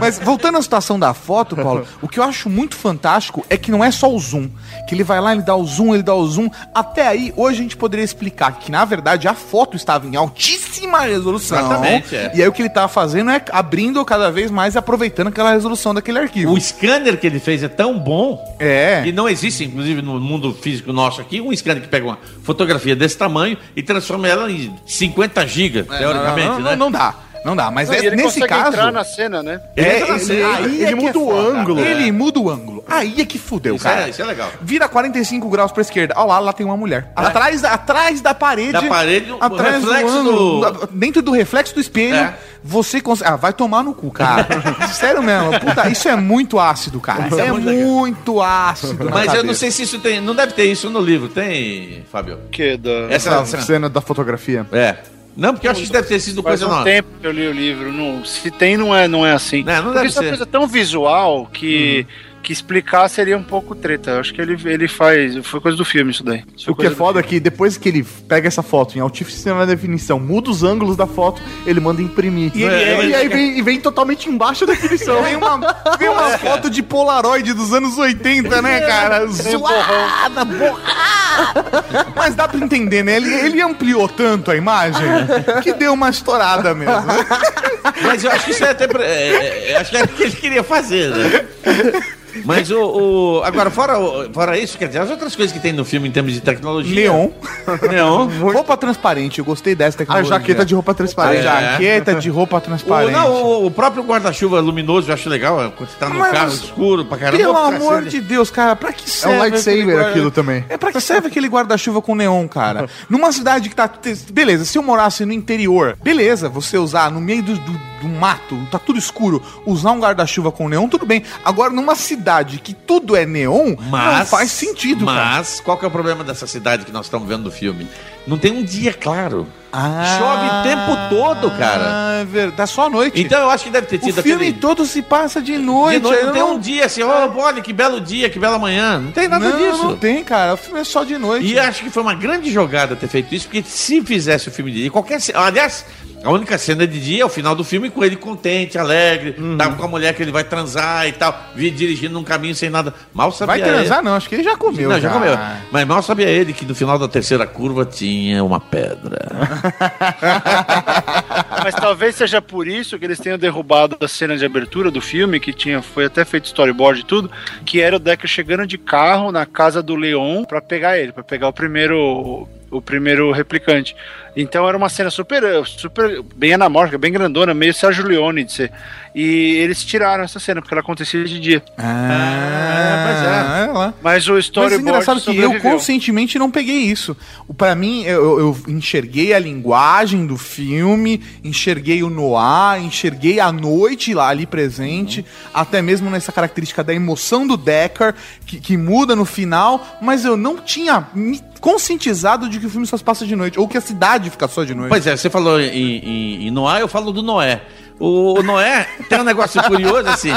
Mas voltando à situação da foto, Paulo, o que eu acho muito fantástico é que não é só o zoom. Que ele vai lá, ele dá o zoom, ele dá o zoom. Até aí, hoje a gente poderia explicar que, na verdade, a foto estava em altíssima resolução. Exatamente, é. E aí o que ele estava fazendo é abrindo cada vez mais e aproveitando aquela resolução daquele arquivo. O scanner que ele fez é tão bom É. que não existe, inclusive no mundo físico nosso aqui, um scanner que pega uma fotografia desse tamanho e transforma ela em 50 gigas, teoricamente, não, não, né? não dá. Não dá, mas Não, é- e ele nesse consegue caso. entrar na cena, né? É, na ele, cena. aí Ele é muda é o foda. ângulo. Ele muda o ângulo. Aí é que fudeu, Isso cara. é- isso é legal. Vira 45 graus pra esquerda. Olha lá, lá tem uma mulher. Atrás, da- atrás da parede. Da parede, o atrás do reflexo ângulo. do- Dentro do reflexo do espelho. É. Você consegue. Ah, vai tomar no cu, cara. [laughs] Sério mesmo. Puta, isso é muito ácido, cara. Isso é é muito muito ácido. Mas eu não cabeça. sei se isso tem. Não deve ter isso no livro, tem, Fábio? Que da... Essa, Essa essa- cena da fotografia. É. Não, porque eu acho que deve ter sido Faz coisa um nova. tempo que eu li o livro. Não, se tem, não é, não é assim. Não, não Porque deve isso é ser. uma coisa tão visual que, que explicar seria um pouco treta. Eu acho que ele, ele faz. Foi coisa do filme isso daí. Isso O que é foda é que depois que ele pega essa foto em altíssima definição, muda os ângulos da foto, ele manda imprimir. E ele- É, ele- e aí vem, e vem totalmente em baixa definição. Vem uma, vem uma [laughs] foto de Polaroid dos anos 80, né, cara? Zoada, borrada. Mas dá pra entender, né? Ele, ele ampliou tanto a imagem que deu uma estourada mesmo. Mas eu acho que isso é até. pra- é, é, acho que era o que ele queria fazer, né? Mas o. o- agora, fora, o- fora isso, quer dizer, as outras coisas que tem no filme em termos de tecnologia. Neon. Neon. Roupa transparente, eu gostei dessa A tecnologia. jaqueta de roupa A transparente. jaqueta de roupa O, transparente. não, o, o próprio guarda-chuva luminoso eu acho legal, é, quando você tá no Mas- carro escuro pra caramba. Pelo amor de Deus, cara, pra que É serve? um lightsaber guarda- aquilo também. É pra que serve aquele guarda-chuva com neon, cara? [laughs] Numa cidade que tá. Beleza, se eu morasse no interior, beleza, você usar no meio do, do, do mato, tá tudo escuro, usar um guarda-chuva com neon, tudo bem. Agora, numa cidade que tudo é neon, não faz sentido, cara. Mas, qual que é o problema dessa cidade que nós estamos vendo no filme? Não tem um dia claro. Ah, Chove o tempo todo, cara. É verdade. Só à noite. Então eu acho que deve ter o tido filme aquele... todo se passa de noite. De noite, não tem um dia assim, ó, olha que belo dia, que bela manhã. Não tem nada não, disso. não tem, cara. O filme é só de noite. E acho que foi uma grande jogada ter feito isso, porque se fizesse o filme de dia, qualquer Aliás, a única cena de dia é o final do filme com ele contente, alegre, Uhum. tá com a mulher que ele vai transar e tal, vi dirigindo num caminho sem nada. Mal sabia Vai transar, ele. não. Acho que ele já comeu. Não, já comeu. Mas mal sabia ele que no final da terceira curva tinha uma pedra. [laughs] Mas talvez seja por isso que eles tenham derrubado a cena de abertura do filme, que tinha, foi até feito storyboard e tudo, que era o Decker chegando de carro na casa do Leon pra pegar ele, pra pegar o primeiro o primeiro replicante. Então era uma cena super super bem anamórfica, bem grandona, meio Sérgio Leone de ser. E eles tiraram essa cena, porque ela acontecia de dia. Ah, pois é. lá. Mas o Mas é storyboard engraçado que eu conscientemente não peguei isso. Pra mim, eu, eu enxerguei a linguagem do filme, enxerguei o Noah, enxerguei a noite lá ali presente, até mesmo nessa característica da emoção do Decker, que, que muda no final, mas eu não tinha me conscientizado de que o filme só se passa de noite, ou que a cidade fica só de noite. Pois é, você falou em, em, em Noé, eu falo do Noé. O, o Noé tem um negócio curioso assim.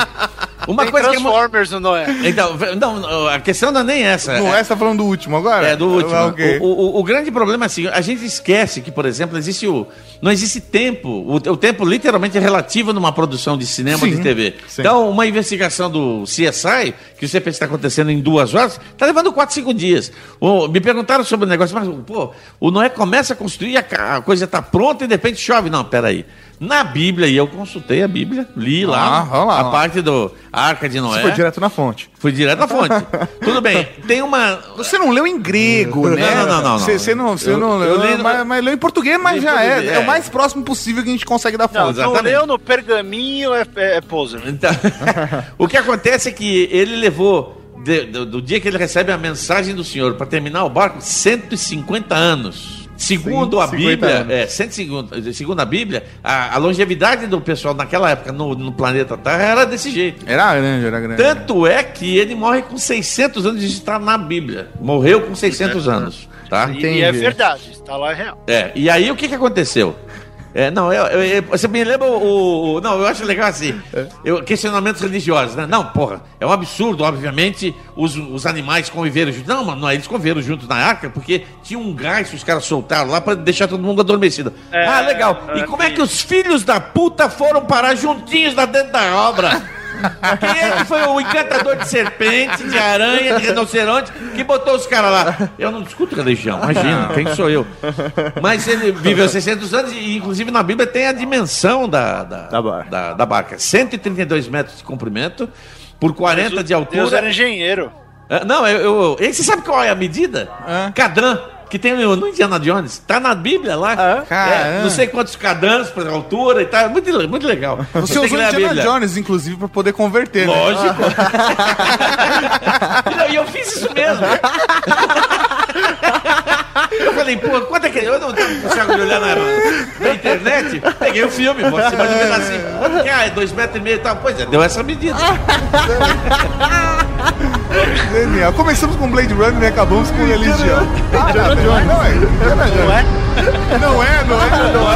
Uma Tem coisa que é Transformers no Noé. Então, não, a questão não é nem essa. Não é, você tá falando do último agora? É, do último. Ah, ok. O, o- o grande problema é assim, a gente esquece que, por exemplo, existe o. Não existe tempo. O, o tempo literalmente é relativo numa produção de cinema ou Sim, de TV. sim. Então, uma investigação do CSI, que você pensa que está acontecendo em duas horas, está levando quatro, cinco dias. O- me perguntaram sobre o negócio, mas, pô, o Noé começa a construir, a, a coisa está pronta e de repente chove. Não, peraí. Na Bíblia, e eu consultei a Bíblia, li lá, Ah, lá, a lá. parte do Arca de Noé. Você foi direto na fonte. Fui direto na fonte. [laughs] Tudo bem, tem uma. Você não leu em grego, né? Não, não, não, não, Você, não. você não, você Eu- não eu leu, li- mas, mas leu em português, mas em já é, português, é. o é. mais próximo possível que a gente consegue da Não, fonte. não exatamente. leu no pergaminho é, é, é poser. Então, [laughs] o que acontece é que ele levou, de- do, do dia que ele recebe a mensagem do Senhor para terminar o barco, 150 anos. Segundo a 150 Bíblia, é, 150, segundo a Bíblia, a, a longevidade do pessoal naquela época no, no planeta Terra era desse jeito. Era grande, era grande. Tanto é que ele morre com 600 anos de estar na Bíblia. Morreu com 600 anos, tá? E, e é verdade, está lá é real. É, e aí o que que aconteceu? É, não, eu, eu- eu- você me lembra o, o- Não, eu acho legal assim. Eu, questionamentos religiosos, né? Não, porra, é um absurdo, obviamente, os, os animais conviveram juntos. Não, mas não, eles conviveram juntos na arca porque tinha um gás que os caras soltaram lá pra deixar todo mundo adormecido. É, ah, legal. E é, como é que os filhos da puta foram parar juntinhos lá dentro da obra? [laughs] Quem é que foi o encantador de serpente, de aranha, de rinoceronte, que botou os caras lá? Eu não discuto religião, imagina, quem sou eu? Mas ele viveu 600 anos e, inclusive, na Bíblia tem a dimensão da, da, Da barca. da, da barca. 132 metros de comprimento por 40 de Deus altura. era engenheiro. Ah, Não, eu, eu, e você sabe qual é a medida? Cadran, que tem no, no Indiana Jones. Tá na Bíblia lá. É, Caramba. não sei quantos cadrans por altura e tal. Muito, muito legal. Você tem que usou Indiana. Jones, inclusive, pra poder converter, né? Lógico. E [laughs] não, E eu fiz isso mesmo. Eu falei, pô, quanto é que eu não tenho consegue olhar na, na internet? Peguei o filme, você pode ver assim, quanto que é? Ah, é dois metros e meio e tal. Pois é, deu essa medida. [laughs] Genial. Começamos com Blade Runner e acabamos com religião. Indiana Jones. Não é, Indiana Jones. Não é? Não é, não é, não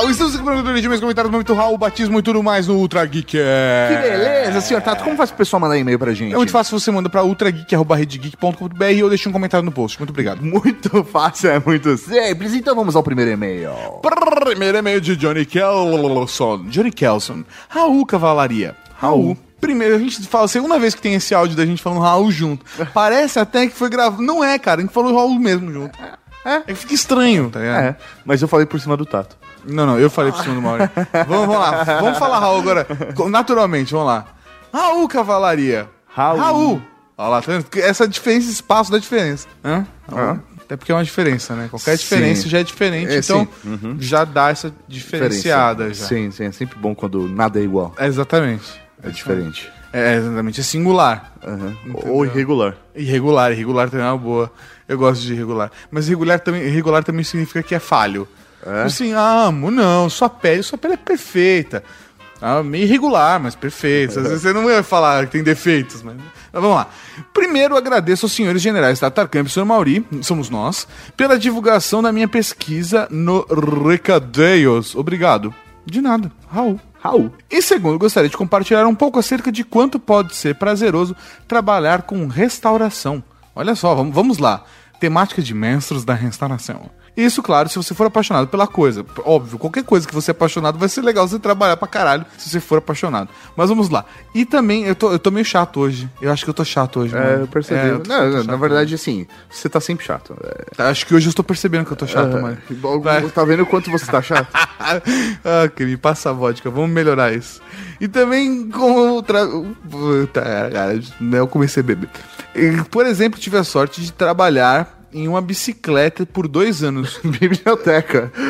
mal! Estamos aqui para o de meus comentários, momento Raul, batismo e tudo mais no Ultra Geek. Que beleza, senhor Tato. Como faz pro pessoal mandar e-mail pra gente? É muito fácil, você manda para ultrageek.com.br ou deixa um comentário no post. Muito obrigado. Muito fácil, é muito simples. Então vamos ao primeiro e-mail. Primeiro e-mail de Johnny Kelson. Johnny Kelson. Raul Cavalaria. Raul. Primeiro, a gente fala, segunda vez que tem esse áudio da gente falando Raul junto. [laughs] Parece até que foi gravado. Não é, cara, a gente falou Raul mesmo junto. É, que fica estranho, tá ligado? É, mas eu falei por cima do Tato. Não, não, eu falei por cima do Mauro. vamos, vamos lá, vamos falar Raul agora. Naturalmente, vamos lá. Raul Cavalaria. Raul. Raul. Olha lá, tá vendo? Essa diferença, esse espaço da diferença. Hã? Até porque é uma diferença, né? Qualquer Sim. diferença já é diferente, É, então. Uhum. já dá essa diferenciada. Já. Sim, sim. É sempre bom quando nada é igual. É, exatamente. É diferente. É, exatamente. É singular. Uhum. Ou irregular. Irregular, irregular também é uma boa. Eu gosto de irregular. Mas irregular também, irregular também significa que é falho. É? Assim, amo, não, sua pele, sua pele é perfeita. Ah, meio irregular, mas perfeita. Às vezes você não vai falar que tem defeitos, mas... mas vamos lá. Primeiro, agradeço aos senhores generais da Tarcamp e Sr. Mauri, somos nós, pela divulgação da minha pesquisa no Recadeios. Obrigado. De nada, Raul. Raul. E segundo, gostaria de compartilhar um pouco acerca de quanto pode ser prazeroso trabalhar com restauração. Olha só, vamos, vamos lá. Temática de mestres da restauração. Isso, claro, se você for apaixonado pela coisa. Óbvio, qualquer coisa que você é apaixonado vai ser legal você trabalhar pra caralho se você for apaixonado. Mas vamos lá. E também, eu tô, eu tô meio chato hoje. Eu acho que eu tô chato hoje. É, mano. eu percebi. É, eu tô- Não, tô na verdade, assim, você tá sempre chato. É, Acho que hoje eu estou percebendo que eu tô chato, é, mano. Tá vendo o quanto você tá chato? [laughs] ah, que me passa a vodka, vamos melhorar isso. E também com outra. Puta, cara, né, eu comecei a beber. Por exemplo, tive a sorte de trabalhar em uma bicicleta por dois anos. [laughs] Biblioteca. [laughs]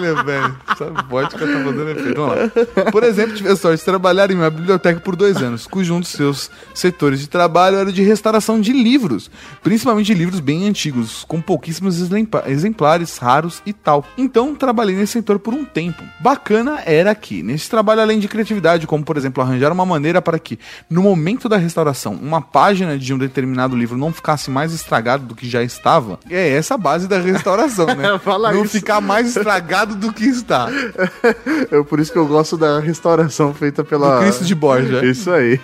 Caralho, velho. Essa vodka tá fazendo efeito. Vamos lá. Por exemplo, tive a sorte de trabalhar em uma biblioteca por dois anos, cujo um dos seus setores de trabalho era de restauração de livros, principalmente livros bem antigos, com pouquíssimos exempla- exemplares raros e tal. Então, trabalhei nesse setor por um tempo. Bacana era que, nesse trabalho, além de criatividade, como por exemplo, arranjar uma maneira para que, no momento da restauração, uma página de um determinado livro não ficasse mais estragado do que já estava, é essa a base da restauração, né? [laughs] Fala não isso. ficar mais estragado do que está. [laughs] É por isso que eu gosto da restauração feita pela. Do Cristo de Borja. Isso aí.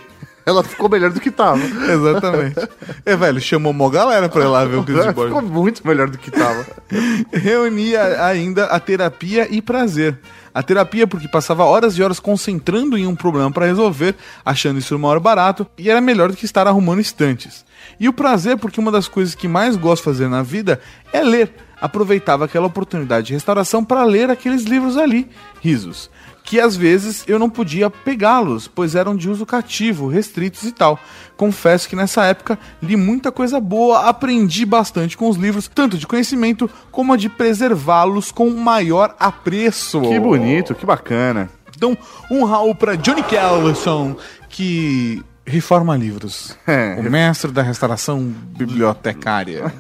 Ela ficou melhor do que tava. [laughs] Exatamente. É, velho, chamou mó galera pra ir lá ver o Cristo de Borja. Ficou muito melhor do que tava. [laughs] Reunia ainda a terapia e prazer. A terapia porque passava horas e horas concentrando em um problema para resolver, achando isso maior barato, e era melhor do que estar arrumando estantes. E o prazer porque uma das coisas que mais gosto de fazer na vida é ler. Aproveitava aquela oportunidade de restauração para ler aqueles livros ali, risos, que às vezes eu não podia pegá-los, pois eram de uso cativo, restritos e tal. Confesso que nessa época li muita coisa boa, aprendi bastante com os livros, tanto de conhecimento como a de preservá-los com maior apreço. Que bonito, que bacana. Então, um Raul para Johnny Kellison, que reforma livros. É. O mestre da restauração bibliotecária.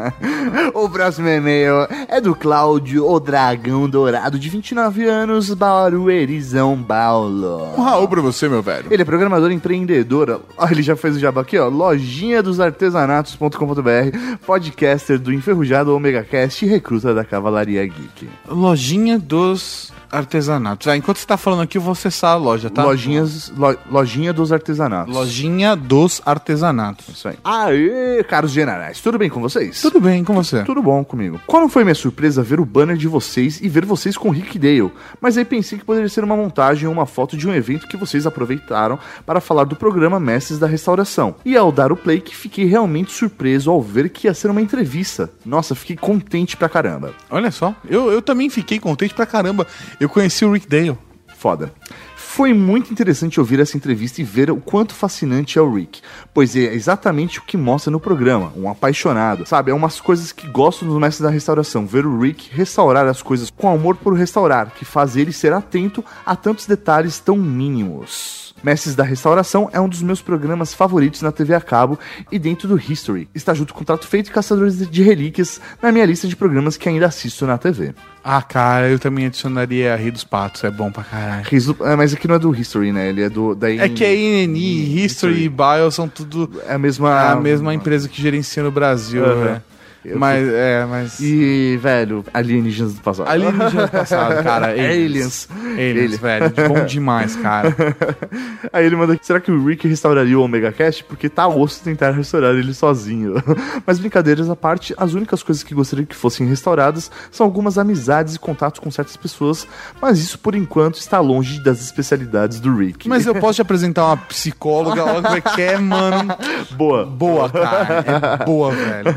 [laughs] o próximo e-mail é do Cláudio, o Dragão Dourado, de 29 anos, Barueri, São Paulo. Um Raul pra você, meu velho. Ele é programador empreendedor. Ó, ele já fez o jabá aqui, ó. Lojinha dos artesanatos.com.br, podcaster do Enferrujado Omega Cast e recruta da Cavalaria Geek. Lojinha dos artesanatos. Ah, enquanto você tá falando aqui, eu vou acessar a loja, tá? Lojinhas, lo- lojinha dos artesanatos. Lojinha dos artesanatos. Isso aí. Aê, caros generais, tudo bem com vocês? Tudo bem com você? Tudo bom comigo. Qual não foi minha surpresa ver o banner de vocês e ver vocês com Rick Dale? Mas aí pensei que poderia ser uma montagem ou uma foto de um evento que vocês aproveitaram para falar do programa Mestres da Restauração. E ao dar o play que fiquei realmente surpreso ao ver que ia ser uma entrevista. Nossa, fiquei contente pra caramba. Olha só, eu, eu também fiquei contente pra caramba. Eu conheci o Rick Dale. Foda. Foi muito interessante ouvir essa entrevista e ver o quanto fascinante é o Rick, pois é exatamente o que mostra no programa, um apaixonado, sabe? É umas coisas que gosto dos mestres da restauração, ver o Rick restaurar as coisas com amor por restaurar, que faz ele ser atento a tantos detalhes tão mínimos. Mestres da Restauração é um dos meus programas favoritos na TV a cabo e dentro do History. Está junto com Trato Feito e Caçadores de Relíquias na minha lista de programas que ainda assisto na TV. Ah, cara, eu também adicionaria Rio dos Patos, é bom pra caralho. Riso- é, mas aqui não é do History, né? Ele é do da É que a INNI, History e Bio são tudo é a mesma a mesma empresa que gerencia no Brasil, Aham. né? Eu Mas, tô- é, mas... E, velho, alienígenas do passado. Alienígenas do passado, cara. [laughs] Aliens. Aliens, Ele. velho. Bom demais, cara. [laughs] Aí ele manda aqui, será que o Rick restauraria o Omega Cast? Porque tá osso tentar restaurar ele sozinho. [laughs] Mas brincadeiras à parte, as únicas coisas que gostaria que fossem restauradas são algumas amizades e contatos com certas pessoas, mas isso por enquanto está longe das especialidades do Rick. Mas eu posso te apresentar uma psicóloga, ela quer, mano. Boa. Boa, cara. É boa, velho.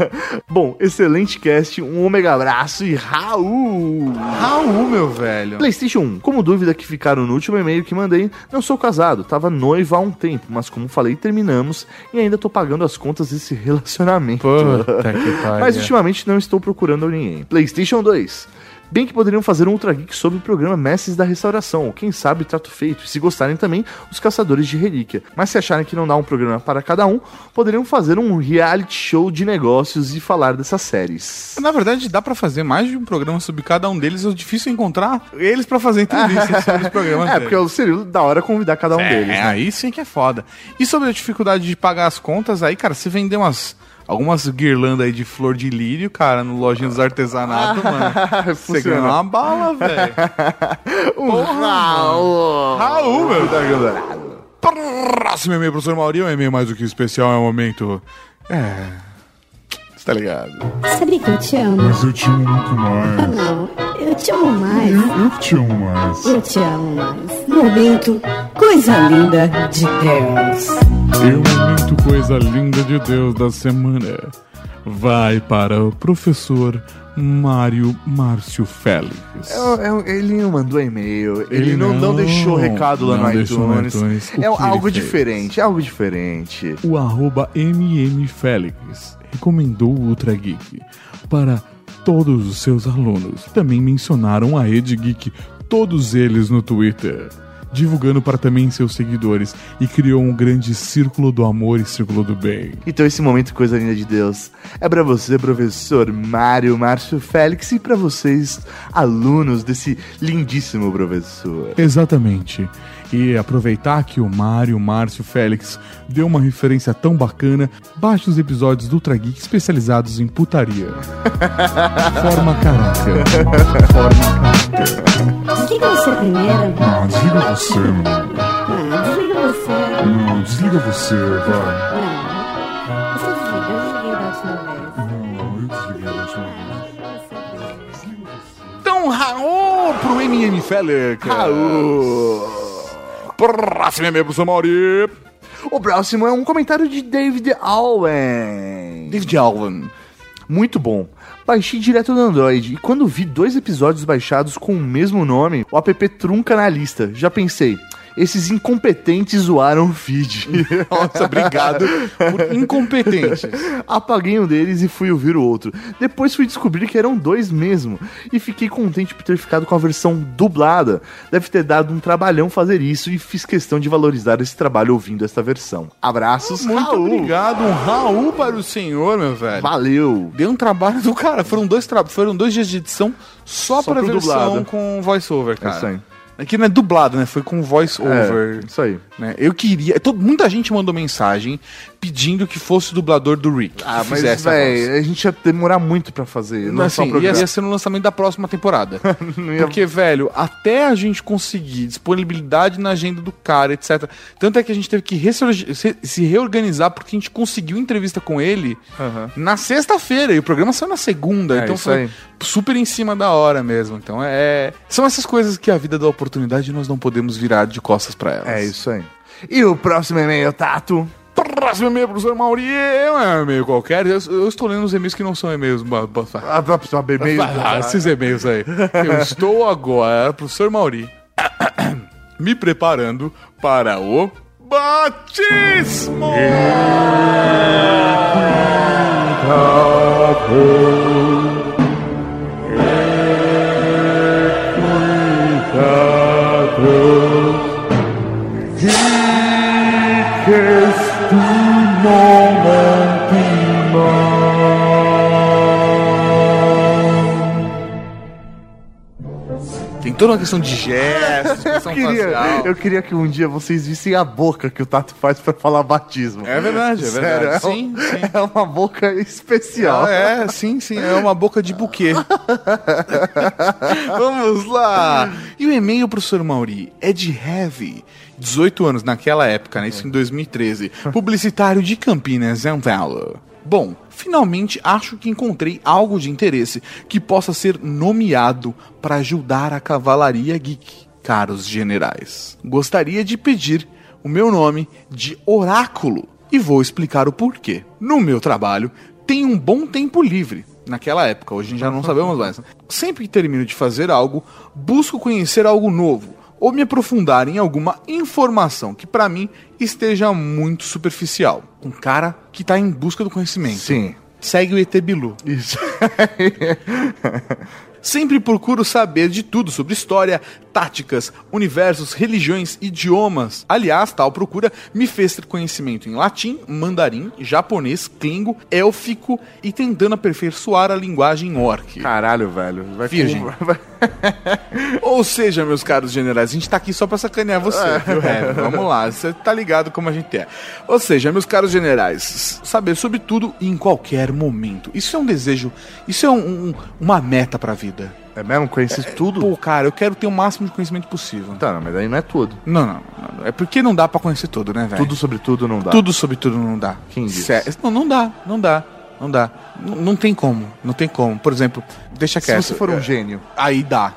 Bom, excelente cast, um Omega abraço e Raul! Raul, meu velho. PlayStation 1. Como dúvida que ficaram no último e-mail que mandei, não sou casado, tava noiva há um tempo, mas como falei, terminamos e ainda tô pagando as contas desse [laughs] relacionamento. Puta que pariu. mas ultimamente não estou procurando ninguém. PlayStation 2. Bem que poderiam fazer um Ultra Geek sobre o programa Mestres da Restauração, ou quem sabe Trato Feito, e se gostarem também, os Caçadores de Relíquia. Mas se acharem que não dá um programa para cada um, poderiam fazer um reality show de negócios e falar dessas séries. Na verdade, dá pra fazer mais de um programa sobre cada um deles. É difícil encontrar eles pra fazer entrevistas [laughs] sobre os programas. É, deles. porque seria da hora convidar cada um É, deles. né? aí sim que é foda. E sobre a dificuldade de pagar as contas, aí, cara, se vender umas. Algumas guirlandas aí de flor de lírio, cara, no lojinha dos artesanatos, [laughs] mano. Você ganha uma bala, velho. [laughs] Um Raul! Raul, meu. Próximo e-mail, professor Mauri, é um e-mail mais do que especial, é um momento. É. tá ligado? Sabia que eu te amo? Mas eu te amo muito mais. Ah, não. Eu te amo mais. Eu, eu te amo mais. Eu te amo mais. Momento, coisa linda de Deus. E o momento coisa linda de Deus da semana vai para o professor Mário Márcio Félix. É, é, ele não mandou e-mail, ele, Ele não, não, não- deixou recado lá não no deixou no iTunes. iTunes. É algo diferente, é algo diferente. O arroba mmfélix recomendou o Ultra Geek para todos os seus alunos. Também mencionaram a Rede Geek, todos eles no Twitter. Divulgando para também seus seguidores e criou um grande círculo do amor e círculo do bem. Então esse momento coisa linda de Deus é pra você, professor Mário Márcio Félix, e pra vocês, alunos desse lindíssimo professor. Exatamente. E aproveitar que o Mário Márcio Félix deu uma referência tão bacana, baixe os episódios do Ultra Geek especializados em putaria. [laughs] Forma caráter. Forma caráter. Desliga você primeiro. Ah, desliga você, mano. Ah, desliga você. Não, desliga você, vai. Não. Você desliga, eu desliguei da última vez. Não, eu desliguei da última vez. Então, Raul pro MM Félix. Raul. Pro seu Mauri. O próximo é um comentário de David Allen. David Allen. Muito bom. Baixei direto do Android e quando vi dois episódios baixados com o mesmo nome, o app trunca na lista. Já pensei, esses incompetentes zoaram o feed. [laughs] Nossa, obrigado por incompetentes. Apaguei um deles e fui ouvir o outro. Depois fui descobrir que eram dois mesmo. E fiquei contente por ter ficado com a versão dublada. Deve ter dado um trabalhão fazer isso e fiz questão de valorizar esse trabalho ouvindo esta versão. Abraços, Muito Raul. obrigado, um Raul para o senhor, meu velho. Valeu. Deu um trabalho do cara. Foram dois, tra... Foram dois dias de edição só, Só para versão dublado. com voice-over, cara. isso aí. Aqui não é dublado, né? Foi com voice-over. É, isso aí. né? Eu queria. todo- muita gente mandou mensagem pedindo que fosse o dublador do Rick. Ah, mas, velho, a gente ia demorar muito pra fazer. Não, assim, programa. ia ser no lançamento da próxima temporada. [laughs] ia- Porque, velho, até a gente conseguir disponibilidade na agenda do cara, etc. Tanto é que a gente teve que se, reorganizar porque a gente conseguiu entrevista com ele Aham. na sexta-feira e o programa saiu na segunda. É, então foi aí. super em cima da hora mesmo. Então é. São essas coisas que a vida dá oportunidade e nós não podemos virar de costas pra elas. É isso aí. E o próximo e-mail, Tato? Próximo e-mail, professor Mauri, é um e-mail qualquer. Eu, eu estou lendo os e-mails que não são e-mails. Ah. Ah, esses e-mails aí. Eu [laughs] estou agora, professor Mauri, [coughs] me preparando para o batismo. Toda uma questão de gestos, Eu queria, facial. eu queria que um dia vocês vissem a boca que o Tato faz pra falar batismo. É verdade, é Sério, verdade. é, Sim, um- é uma boca especial. Ah, é, sim, sim, é uma boca de buquê. [laughs] Vamos lá! E o e-mail, professor Mauri, é de Heavy, 18 anos naquela época, né? Isso em 2013. Publicitário de Campinas, São Paulo. Bom, finalmente acho que encontrei algo de interesse que possa ser nomeado para ajudar a cavalaria geek, caros generais. Gostaria de pedir o meu nome de Oráculo e vou explicar o porquê. No meu trabalho, tenho um bom tempo livre. Naquela época, hoje já não sabemos mais. Sempre que termino de fazer algo, busco conhecer algo novo ou me aprofundar em alguma informação que pra mim esteja muito superficial. Um cara que tá em busca do conhecimento. Sim. Segue o ET Bilu. Isso. [laughs] Sempre procuro saber de tudo sobre história, táticas, universos, religiões, idiomas. Aliás, tal procura me fez ter conhecimento em latim, mandarim, japonês, klingo, élfico e tentando aperfeiçoar a linguagem orc. Caralho, velho. Vai Virgem. com- [laughs] Ou seja, meus caros generais, a gente tá aqui só pra sacanear você, viu, Heavy? Vamos lá, você tá ligado como a gente é. Ou seja, meus caros generais, saber sobre tudo e em qualquer momento. Isso é um desejo, isso é um- um- uma meta pra vida. É mesmo? Conhece tudo? Pô, cara, eu quero ter o máximo de conhecimento possível. Tá, não, mas aí não é tudo. Não, não, não. É porque não dá pra conhecer tudo, né, velho? Tudo sobre tudo não dá. Tudo sobre tudo não dá. Quem disse? Sé- Não, não dá, não dá. Não dá. N- não tem como. Não tem como. Por exemplo, deixa Se quieto. você for um É, gênio. Aí dá.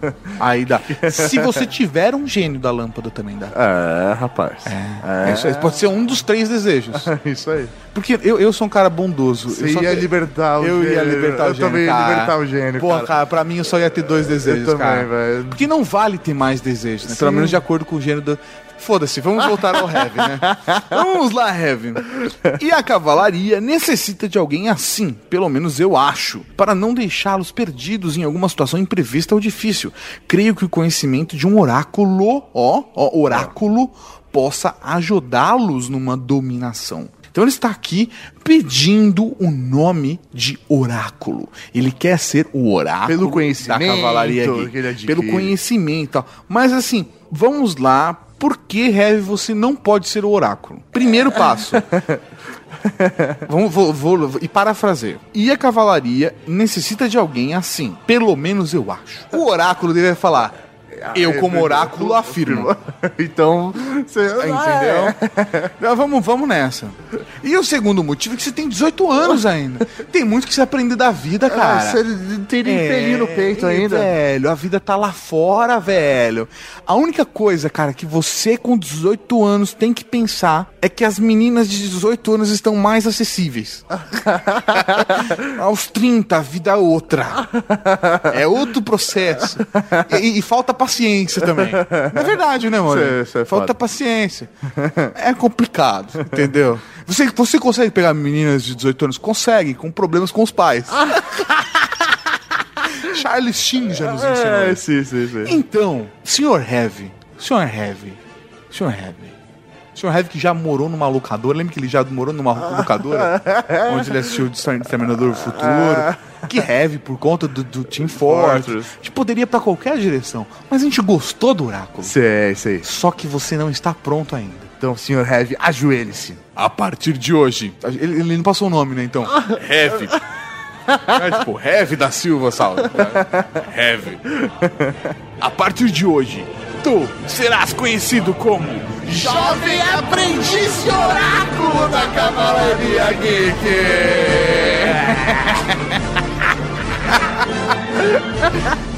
[laughs] Aí dá. Se você tiver um gênio da lâmpada, também dá. É, rapaz. É. Isso aí. Pode ser um dos três desejos. [laughs] Isso aí. Porque eu, eu sou um cara bondoso. Você eu só ia libertar o Eu ia gênio. libertar o Eu gênio. também ia cara. libertar o gênio, Porra, cara. cara, pra mim eu só ia ter dois desejos, também, cara. velho. Porque não vale ter mais desejos, né? Pelo Sim. menos de acordo com o gênero do. Foda-se, vamos voltar ao Heavy, né? Vamos lá, Heavy. E a cavalaria necessita de alguém assim, pelo menos eu acho, para não deixá-los perdidos em alguma situação imprevista ou difícil. Creio que o conhecimento de um oráculo, ó, ó oráculo, possa ajudá-los numa dominação. Então ele está aqui pedindo o nome de oráculo. Ele quer ser o oráculo Pelo conhecimento da cavalaria adquire. Pelo conhecimento tal. Mas assim, vamos lá. Por que, Heavy, você não pode ser o oráculo? Primeiro passo. [laughs] Vamos, vou, vou- e parafraseio. E a cavalaria necessita de alguém assim. Pelo menos eu acho. O oráculo dele vai falar. Eu, como oráculo, afirmo. [laughs] então, você. Entendeu? Então, vamos, vamos nessa. E o segundo motivo é que você tem 18 anos [laughs] ainda. Tem muito que você aprender da vida, cara. você tem nem pelinho no peito ainda. Velho, a vida tá lá fora, velho. A única coisa, cara, que você com 18 anos tem que pensar é que as meninas de 18 anos estão mais acessíveis. [laughs] Aos 30, a vida é outra. É outro processo. E, e falta paciência também. [laughs] É verdade, né, mano? É falta foda. paciência. É complicado, [laughs] entendeu? Você, você consegue pegar meninas de 18 anos? Consegue, com problemas com os pais. [laughs] Charles Sheen já nos ensinou. É, isso. sim, sim, sim. Então, senhor Heavy, senhor Heavy, senhor Heavy, senhor Heavy que já morou numa locadora, lembra que ele já morou numa locadora? [laughs] onde ele assistiu o Exterminador do Futuro? Que Heavy, por conta do, do Team Fortress. Fortress. A gente poderia ir pra qualquer direção, mas a gente gostou do Oráculo. Sei, sei. Só que você não está pronto ainda. Então, senhor Heavy, ajoelhe-se. A partir de hoje. Ele, ele não passou o nome, né? Então. [laughs] Heavy. É tipo, Heavy da Silva, salve. [laughs] Heavy. A partir de hoje, serás conhecido como Jovem Aprendiz de Oráculo da Cavalaria Geek. [laughs]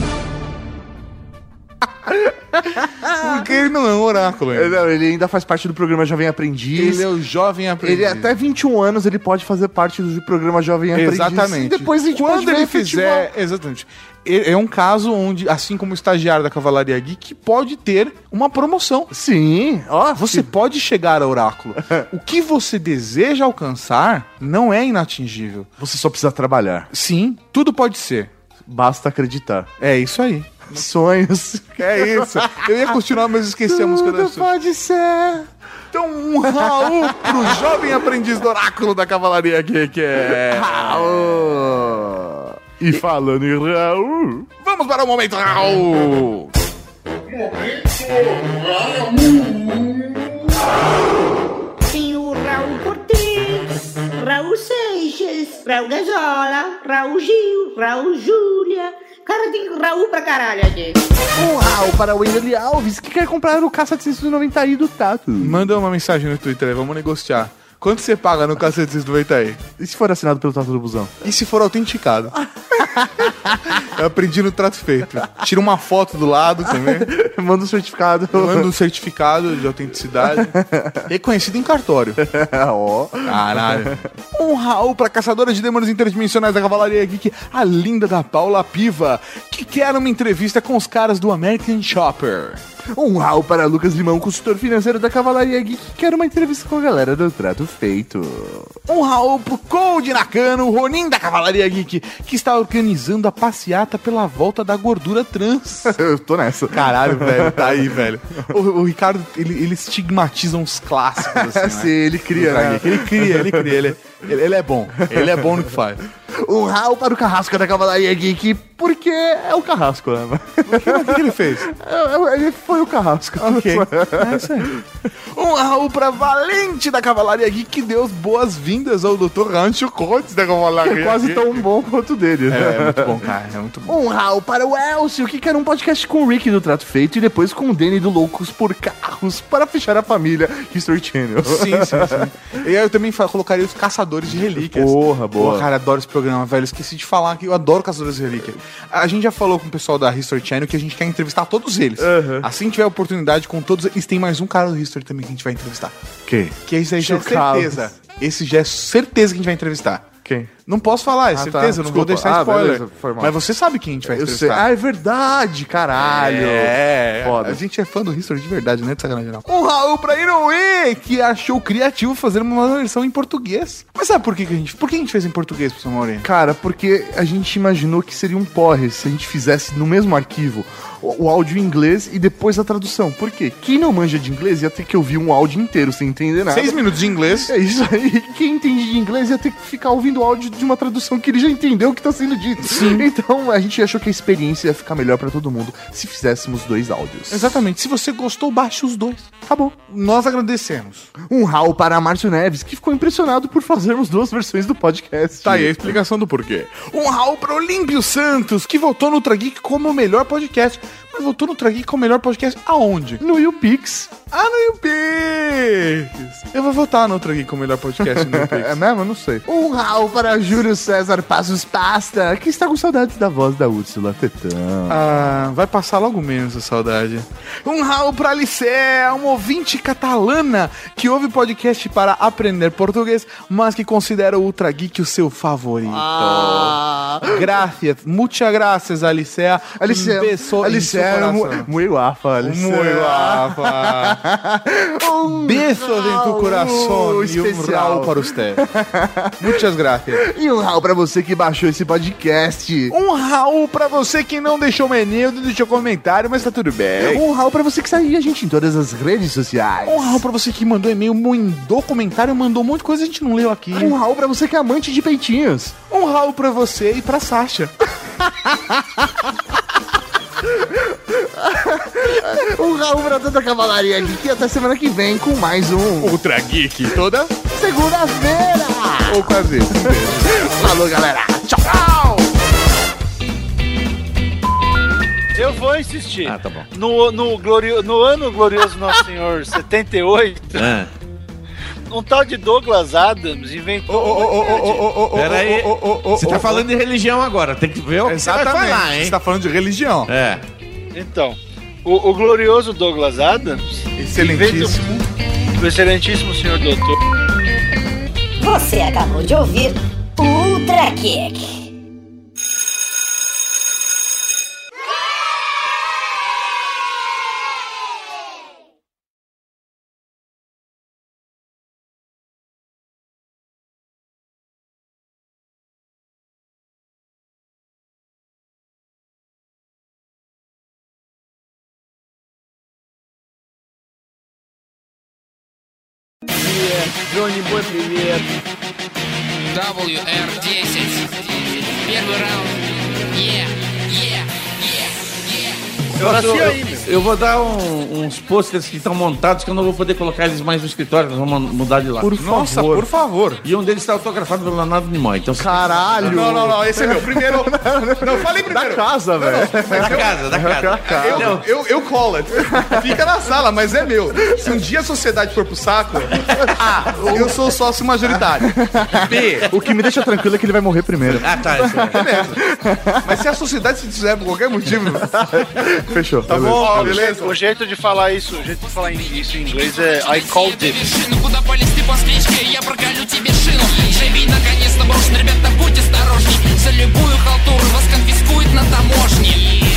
[laughs] Porque ele não é um oráculo ainda. Ele, ele ainda faz parte do programa Jovem Aprendiz. Ele é o Jovem Aprendiz. Ele até 21 anos ele pode fazer parte do programa Jovem Aprendiz. Exatamente. E depois a gente Quando ele efetivar. fizer, exatamente. É um caso onde, assim como o estagiário da Cavalaria Geek, pode ter uma promoção. Sim, ó. Você pode chegar ao oráculo. [laughs] o que você deseja alcançar não é inatingível. Você só precisa trabalhar. Sim, tudo pode ser. Basta acreditar. É isso aí. Sonhos. [laughs] É isso. Eu ia continuar, mas esqueci a música da pode ser. Então, um Raul pro jovem aprendiz do oráculo da Cavalaria Geek. É... Raul. E falando em Raul. Vamos para o momento Raul. Tem o Raul Cortez, Raul Seixas, Raul Gazola, Raul Gil, Raul Júlia. Cara, tem Raul pra caralho aqui. Um Raul para o Wendel Alves, que quer comprar o K790i do Tato. Manda uma mensagem no Twitter aí, vamos negociar. Quanto você paga no K790 aí? E se for assinado pelo Tato do Busão? E se for autenticado? Eu aprendi no trato feito. Tira uma foto do lado também. [laughs] Manda um certificado. Manda um certificado de autenticidade. Reconhecido em cartório. [laughs] Ó. Caralho. Um Raul pra caçadora de demônios interdimensionais da Cavalaria Geek, a linda da Paula Piva, que quer uma entrevista com os caras do American Chopper. Um Raul para Lucas Limão, consultor financeiro da Cavalaria Geek, que quer uma entrevista com a galera do Trato Feito. Um Raul pro Cold Nakano, o Ronin da Cavalaria Geek, que está organizando a passeata pela volta da gordura trans. [laughs] Eu tô nessa. Caralho, velho, tá aí, [laughs] velho. O, o Ricardo, ele, ele estigmatiza uns clássicos, assim, [laughs] Sim, né? ele cria, né? Geek. Ele cria, ele cria, ele, ele, ele é bom. Ele é bom no que faz. Um rau para o Carrasco da Cavalaria Geek, porque é o Carrasco, né? O que ele fez? É, é, Ele foi o Carrasco. Ok. É isso aí. Um Raul pra Valente da Cavalaria Geek, que deu as boas-vindas ao Dr. Rancho Cortes da Cavalaria É quase Geek. tão bom quanto dele, né? É, é muito bom, cara. É muito bom. Um rau para o Elcio, que quer um podcast com o Rick do Trato Feito e depois com o Danny do Loucos por Carros para fechar a família History Channel. Sim, sim, sim. [laughs] E aí eu também colocaria os Caçadores de Relíquias. Porra, boa. Pô, cara, adoro esse programa, velho. Esqueci de falar que eu adoro Caçadores de Relíquias. A gente já falou com o pessoal da History Channel que a gente quer entrevistar todos eles. Assim que tiver oportunidade com todos eles. Tem mais um cara do History também que a gente vai entrevistar. Quem? Que esse aí já é certeza. Esse já é certeza que a gente vai entrevistar. Não Não posso falar, é Ah, tá. certeza, eu não vou deixar Ah, spoiler. beleza. Mas você sabe quem a gente vai Eu sei. entrevistar. Ah, é verdade, caralho. É, Foda. a gente é fã do History de verdade, né? De sacanagem não. Um Raul pra Inoue, que achou criativo fazer uma versão em português. Mas sabe por que, que a gente... Por que a gente fez em português, professor Maurinho? Cara, porque a gente imaginou que seria um porre se a gente fizesse no mesmo arquivo o, o áudio em inglês e depois a tradução. Por quê? Quem não manja de inglês ia ter que ouvir um áudio inteiro sem entender nada. Seis minutos de inglês. É isso aí. Quem entende de inglês ia ter que ficar ouvindo o áudio de uma tradução que ele já entendeu o que tá sendo dito. Sim. Então a gente achou que a experiência ia ficar melhor pra todo mundo se fizéssemos dois áudios. Exatamente. Se você gostou, baixe os dois. Acabou. Nós agradecemos. Um rau para Márcio Neves, que ficou impressionado por fazermos duas versões do podcast. Tá aí a explicação do porquê. Um Raul pra Olímpio Santos, que votou no Ultra Geek como o melhor podcast. Mas votou no Ultra Geek como o melhor podcast aonde? No YouPix. Ah, no YouPix. Eu vou votar no Ultra Geek como o melhor podcast no YouPix. [laughs] É mesmo? Eu não sei. Um rau para Júlio César Passos Pasta, que está com saudades da voz da Úrsula Tetão. Ah, vai passar logo menos a saudade. Um Raul pra Alicé, uma ouvinte catalana que ouve podcast para aprender português, mas que considera o Ultra Geek o seu favorito. Ah. Gracias, muchas gracias, Alicea. Alicea, um Alicea, coração. muy guapa, Alicea. Muy guapa. [laughs] Um Besos em tu coração e um. Raul para você. Muchas gracias. E um rau para você que baixou esse podcast. Um Raul pra você que não deixou menino, não deixou comentário, mas tá tudo bem. Um rau para você que segue a gente em todas as redes sociais. Um Raul pra você que mandou e-mail, mandou comentário, mandou um monte de coisa que a gente não leu aqui. Um rau para você que é amante de peitinhos. Um Raul pra você e pra Sasha. [laughs] Um rau para toda a cavalaria aqui e até semana que vem com mais um Ultra Geek toda segunda-feira. ou quase. Falou, galera. Tchau! Eu vou insistir. Ah, tá bom. No, no, glorio, no ano glorioso Nosso Senhor 78, É. um tal de Douglas Adams inventou. Pera aí. Você tá falando de religião agora. Tem que ver o que você vai Exatamente. falar, hein? Você tá falando de religião. É. Então, o, o glorioso Douglas Adams, Excelentíssimo. o excelentíssimo senhor doutor, Você acabou de ouvir o Ultra Kick. Джонни Бой, привет. WR10. Первый раунд. Е, е, е, е. Все, eu vou dar um- uns posters que estão montados que eu não vou poder colocar eles mais no escritório, nós vamos mudar de lá. Por Nossa, favor. por favor. E um deles está autografado pelo Leonardo Nimoy. Então, Caralho. Não, não, não, esse é meu. Primeiro. [laughs] Não, falei primeiro. Da casa, velho. Da casa, da casa. Eu, eu, eu colo. Fica na sala, mas é meu. Se um dia a sociedade for pro saco, [laughs] A, eu sou sócio majoritário. B, O que me deixa tranquilo é que ele vai morrer primeiro. Ah, tá. Isso é. beleza. Mas se a sociedade se fizer por qualquer motivo, Fechou. tá beleza. bom, Não, beleza. O jeito de falar isso, o jeito de falar isso em inglês é I called it. Куда полезти по спичке, я проколю тебе шину. Живи наконец-то брошен, ребята, будь осторожней. За любую халтуру вас конфискуют на таможне.